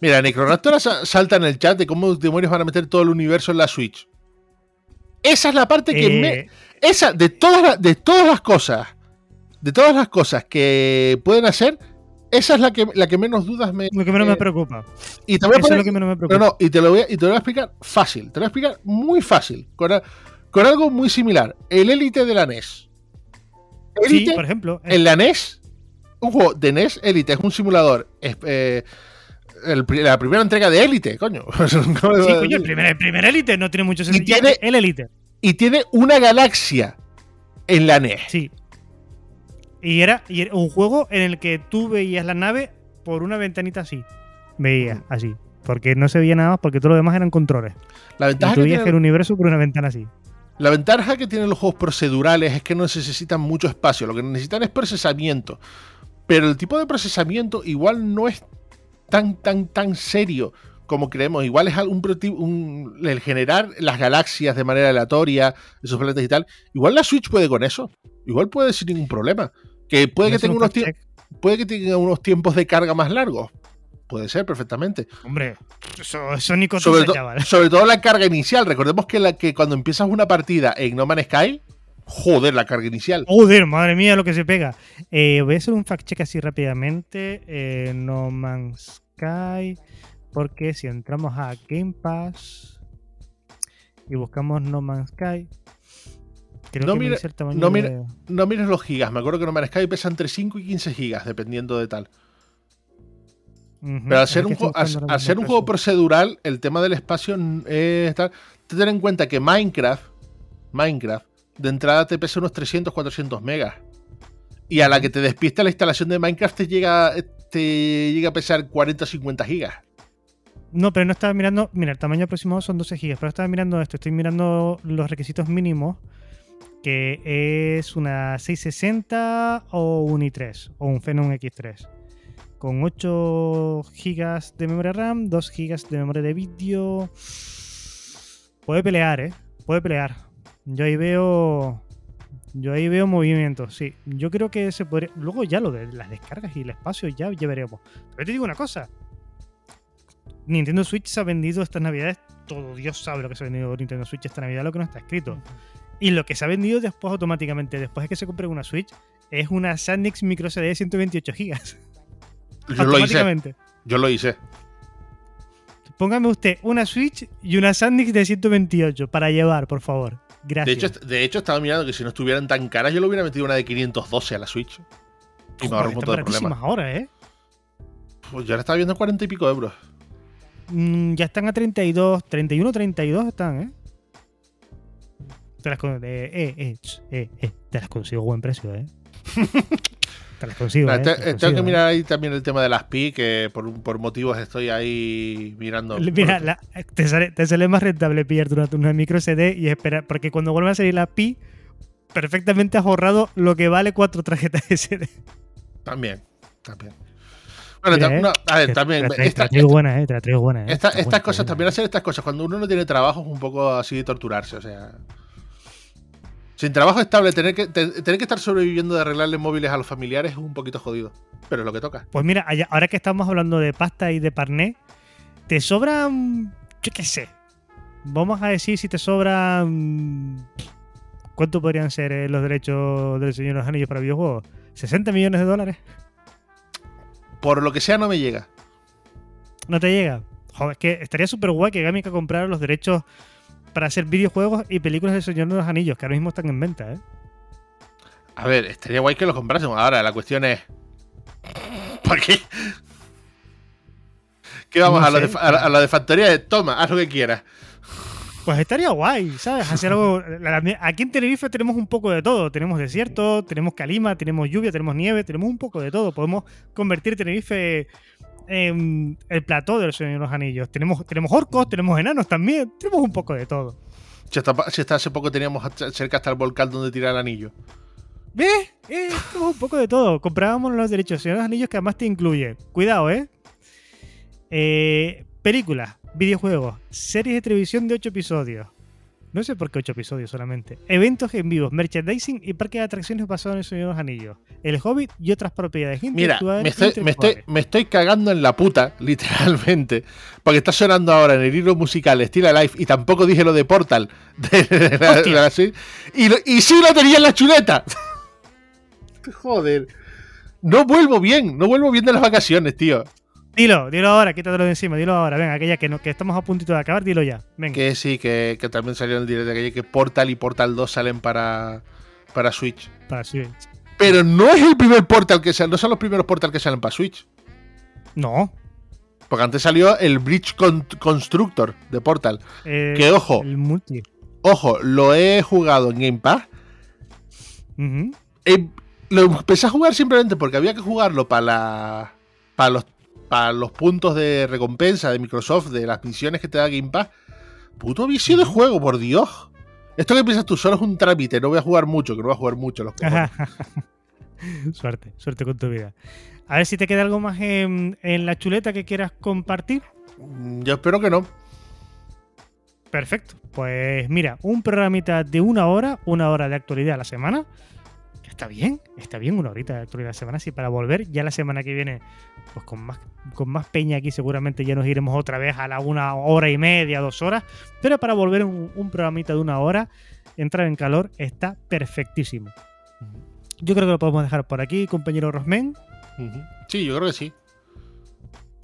Mira, Necroraptor sa- salta en el chat de cómo demonios van a meter todo el universo en la Switch. Esa es la parte que me, Eh, esa, de todas, las- de todas las cosas, de todas las cosas que pueden hacer, esa es la que, la que menos dudas me. lo que menos eh, me preocupa. Y te voy a es poner- lo que menos me no, preocupa. no, y te lo voy a, y te lo voy a explicar fácil. Te lo voy a explicar muy fácil. Con, a- con algo muy similar. El Elite de la NES. sí, Elite, por ejemplo. eh, en la NES, un juego de NES Elite, es un simulador. es, eh, el la primera entrega de Elite, coño. sí, coño, el primer, el primer Elite no tiene mucho sentido. tiene- El Elite, Y tiene una galaxia en la NES. sí. Y era, y era un juego en el que tú veías la nave por una ventanita así. Veías así. Porque no se veía nada más, porque todo lo demás eran controles. La Y ventaja, tú que veías tiene, el universo por una ventana así. la ventaja que tienen los juegos procedurales es que no necesitan mucho espacio. Lo que necesitan es procesamiento. Pero el tipo de procesamiento igual no es tan, tan, tan serio como creemos. Igual es proti- un- el generar las galaxias de manera aleatoria, esos planetas y tal. Igual la Switch puede con eso. Igual puede sin ningún problema. Que puede que tenga un unos, puede que tenga unos tiempos de carga más largos. Puede ser perfectamente. Hombre, eso, eso ni Sobre, to- chaval. sobre todo la carga inicial. Recordemos que, la, que cuando empiezas una partida en No Man's Sky, joder, la carga inicial. Joder, madre mía, lo que se pega. Eh, voy a hacer un fact check así rápidamente. Eh, no Man's Sky. Porque si entramos a Game Pass y buscamos No Man's Sky. Creo No que me mire- dice el tamaño no mire- de- No mires los gigas. Me acuerdo que No Man's Sky pesa entre 5 y 15 gigas, dependiendo de tal. Pero al ser, un, juego, ser un juego procedural, el tema del espacio es tal. Ten en cuenta que Minecraft, Minecraft, de entrada te pesa unos 300, 400 megas. Y a la que te despista la instalación de Minecraft te llega, te llega a pesar 40 o 50 gigas. No, pero no estaba mirando. Mira, el tamaño aproximado son 12 GB. Pero estaba mirando esto. Estoy mirando los requisitos mínimos. Que es una 660 o un i3. O un Phenom X3. Con 8 GB de memoria RAM, 2 GB de memoria de vídeo. Puede pelear, ¿eh? Puede pelear. Yo ahí veo. Yo ahí veo movimientos, sí. Yo creo que se podría. Luego ya lo de las descargas y el espacio ya, ya veremos. Pero te digo una cosa. Nintendo Switch se ha vendido estas navidades. Todo Dios sabe lo que se ha vendido Nintendo Switch esta navidad, lo que no está escrito. Y lo que se ha vendido después automáticamente, después de que se compre una Switch, es una SanDisk micro CD de 128 GB. Yo lo hice. Yo lo hice. Póngame usted una Switch y una SanDisk de 128 para llevar, por favor. De Gracias. hecho, est- de hecho, estaba mirando que si no estuvieran tan caras, yo le hubiera metido una de 512 a la Switch. Y me ahorro un montón de problemas. ahora, ¿eh? Pues yo la estaba viendo a 40 y pico euros. Mm, ya están a 32, 31, 32 están, ¿eh? Te las, con- eh, eh, eh, eh, eh, te las consigo a buen precio, ¿eh? te las consigo, Nah, ¿eh? te- Te las eh, tengo consigo, que ¿eh? mirar ahí también el tema de las PI, que por, por motivos estoy ahí mirando. Mira, la- te, sale, te sale más rentable pillarte una, una micro CD y esperar, porque cuando vuelva a salir la PI, perfectamente has ahorrado lo que vale cuatro tarjetas SD. También, también. Bueno, Mira, eh, no, a ver, también. ¿eh? ¿eh? estas cosas, está también hacer estas cosas, cuando uno no tiene trabajo, es un poco así de torturarse, o sea. Sin trabajo estable, tener que, te- tener que estar sobreviviendo de arreglarle móviles a los familiares es un poquito jodido. Pero es lo que toca. Pues mira, ahora que estamos hablando de pasta y de parné, te sobran, yo qué sé, vamos a decir si te sobran, ¿cuánto podrían ser eh, los derechos del Señor de los Anillos para videojuegos? ¿60 millones de dólares? Por lo que sea, no me llega. ¿No te llega? Joder, es que estaría súper guay que Gamica comprara los derechos para hacer videojuegos y películas del Señor de los Anillos, que ahora mismo están en venta, ¿eh? A ver, estaría guay que los comprásemos. Ahora, la cuestión es. ¿Por qué? ¿Qué vamos No a, de, la- a la de factoría de toma, haz lo que quieras? Pues estaría guay, ¿sabes? Hacer algo. Aquí en Tenerife tenemos un poco de todo. Tenemos desierto, tenemos calima, tenemos lluvia, tenemos nieve, tenemos un poco de todo. Podemos convertir Tenerife el plató del Señor de los Anillos. Tenemos, tenemos orcos, tenemos enanos también. Tenemos un poco de todo. Si hasta, pa- si hasta hace poco teníamos cerca hasta el volcán donde tirar el anillo. ¿Ves? Eh, un poco de todo. Comprábamos los derechos de los anillos que además te incluye. Cuidado, ¿eh? eh películas, videojuegos, series de televisión de 8 episodios. No sé por qué 8 episodios solamente. Eventos en vivo, merchandising y parque de atracciones basados en el Señor de los Anillos. El Hobbit y otras propiedades Mira, me estoy, me, estoy, me estoy, cagando en la puta, literalmente. Porque está sonando ahora en el hilo musical Steel Life y tampoco dije lo de Portal. y, y sí lo tenía en la chuleta. Joder. No vuelvo bien, no vuelvo bien de las vacaciones, tío. Dilo, dilo ahora, quítatelo de encima, dilo ahora. Venga, aquella que, no, que estamos a puntito de acabar, dilo ya. Venga. Que sí, que, también salió en el directo de aquella que Portal y Portal 2 salen para, para Switch. Para Switch. Pero no es el primer Portal que sale, no son los primeros Portal que salen para Switch. No. Porque antes salió el Bridge Constructor de Portal. Eh, que ojo. El multi. Ojo, lo he jugado en Game Pass lo empecé a jugar simplemente porque había que jugarlo para, para, los, para los puntos de recompensa de Microsoft, de las misiones que te da Game Pass. Puto vicio de juego, por Dios. Esto que piensas tú solo es un trámite, no voy a jugar mucho, que no voy a jugar mucho los suerte, suerte con tu vida. A ver si te queda algo más en, en la chuleta que quieras compartir. Mm, yo espero que no. Perfecto. Pues mira, un programita de una hora, una hora de actualidad a la semana está bien, está bien una horita de actualidad de semana, sí, para volver ya la semana que viene, pues con más, con más peña aquí seguramente ya nos iremos otra vez a la una hora y media, dos horas, pero para volver un, programita de una hora, entrar en calor, está perfectísimo. Yo creo que lo podemos dejar por aquí, compañero Rosmen. Sí, yo creo que sí.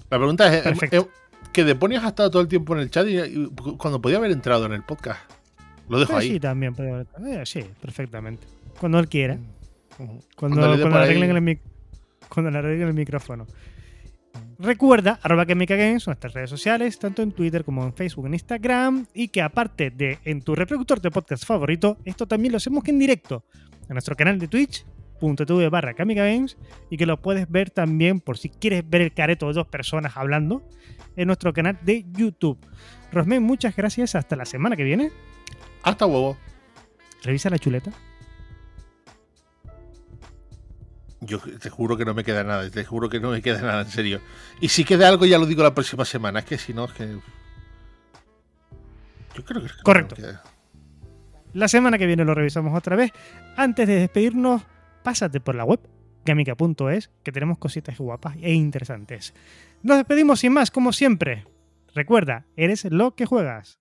La pregunta es, ¿eh, que Deponias ha estado todo el tiempo en el chat y, cuando podía haber entrado en el podcast. Lo dejo pues ahí. Sí, también. Eh, sí, perfectamente. Cuando él quiera. Cuando, le arreglen el, micrófono. Recuerda, arroba que me en nuestras redes sociales, tanto en Twitter como en Facebook, en Instagram, y que aparte de en tu reproductor de podcast favorito, esto también lo hacemos en directo en nuestro canal de twitch.tv barra Games y que lo puedes ver también por si quieres ver el careto de dos personas hablando en nuestro canal de YouTube. Rosmen, muchas gracias. Hasta la semana que viene. Hasta huevo. Revisa la chuleta. Yo te juro que no me queda nada, te juro que no me queda nada, en serio. Y si queda algo ya lo digo la próxima semana, es que si no, es que... Yo creo que... Correcto. la semana que viene lo revisamos otra vez. Antes de despedirnos, pásate por la web gamica.es, que tenemos cositas guapas e interesantes. Nos despedimos sin más, como siempre. Recuerda, eres lo que juegas.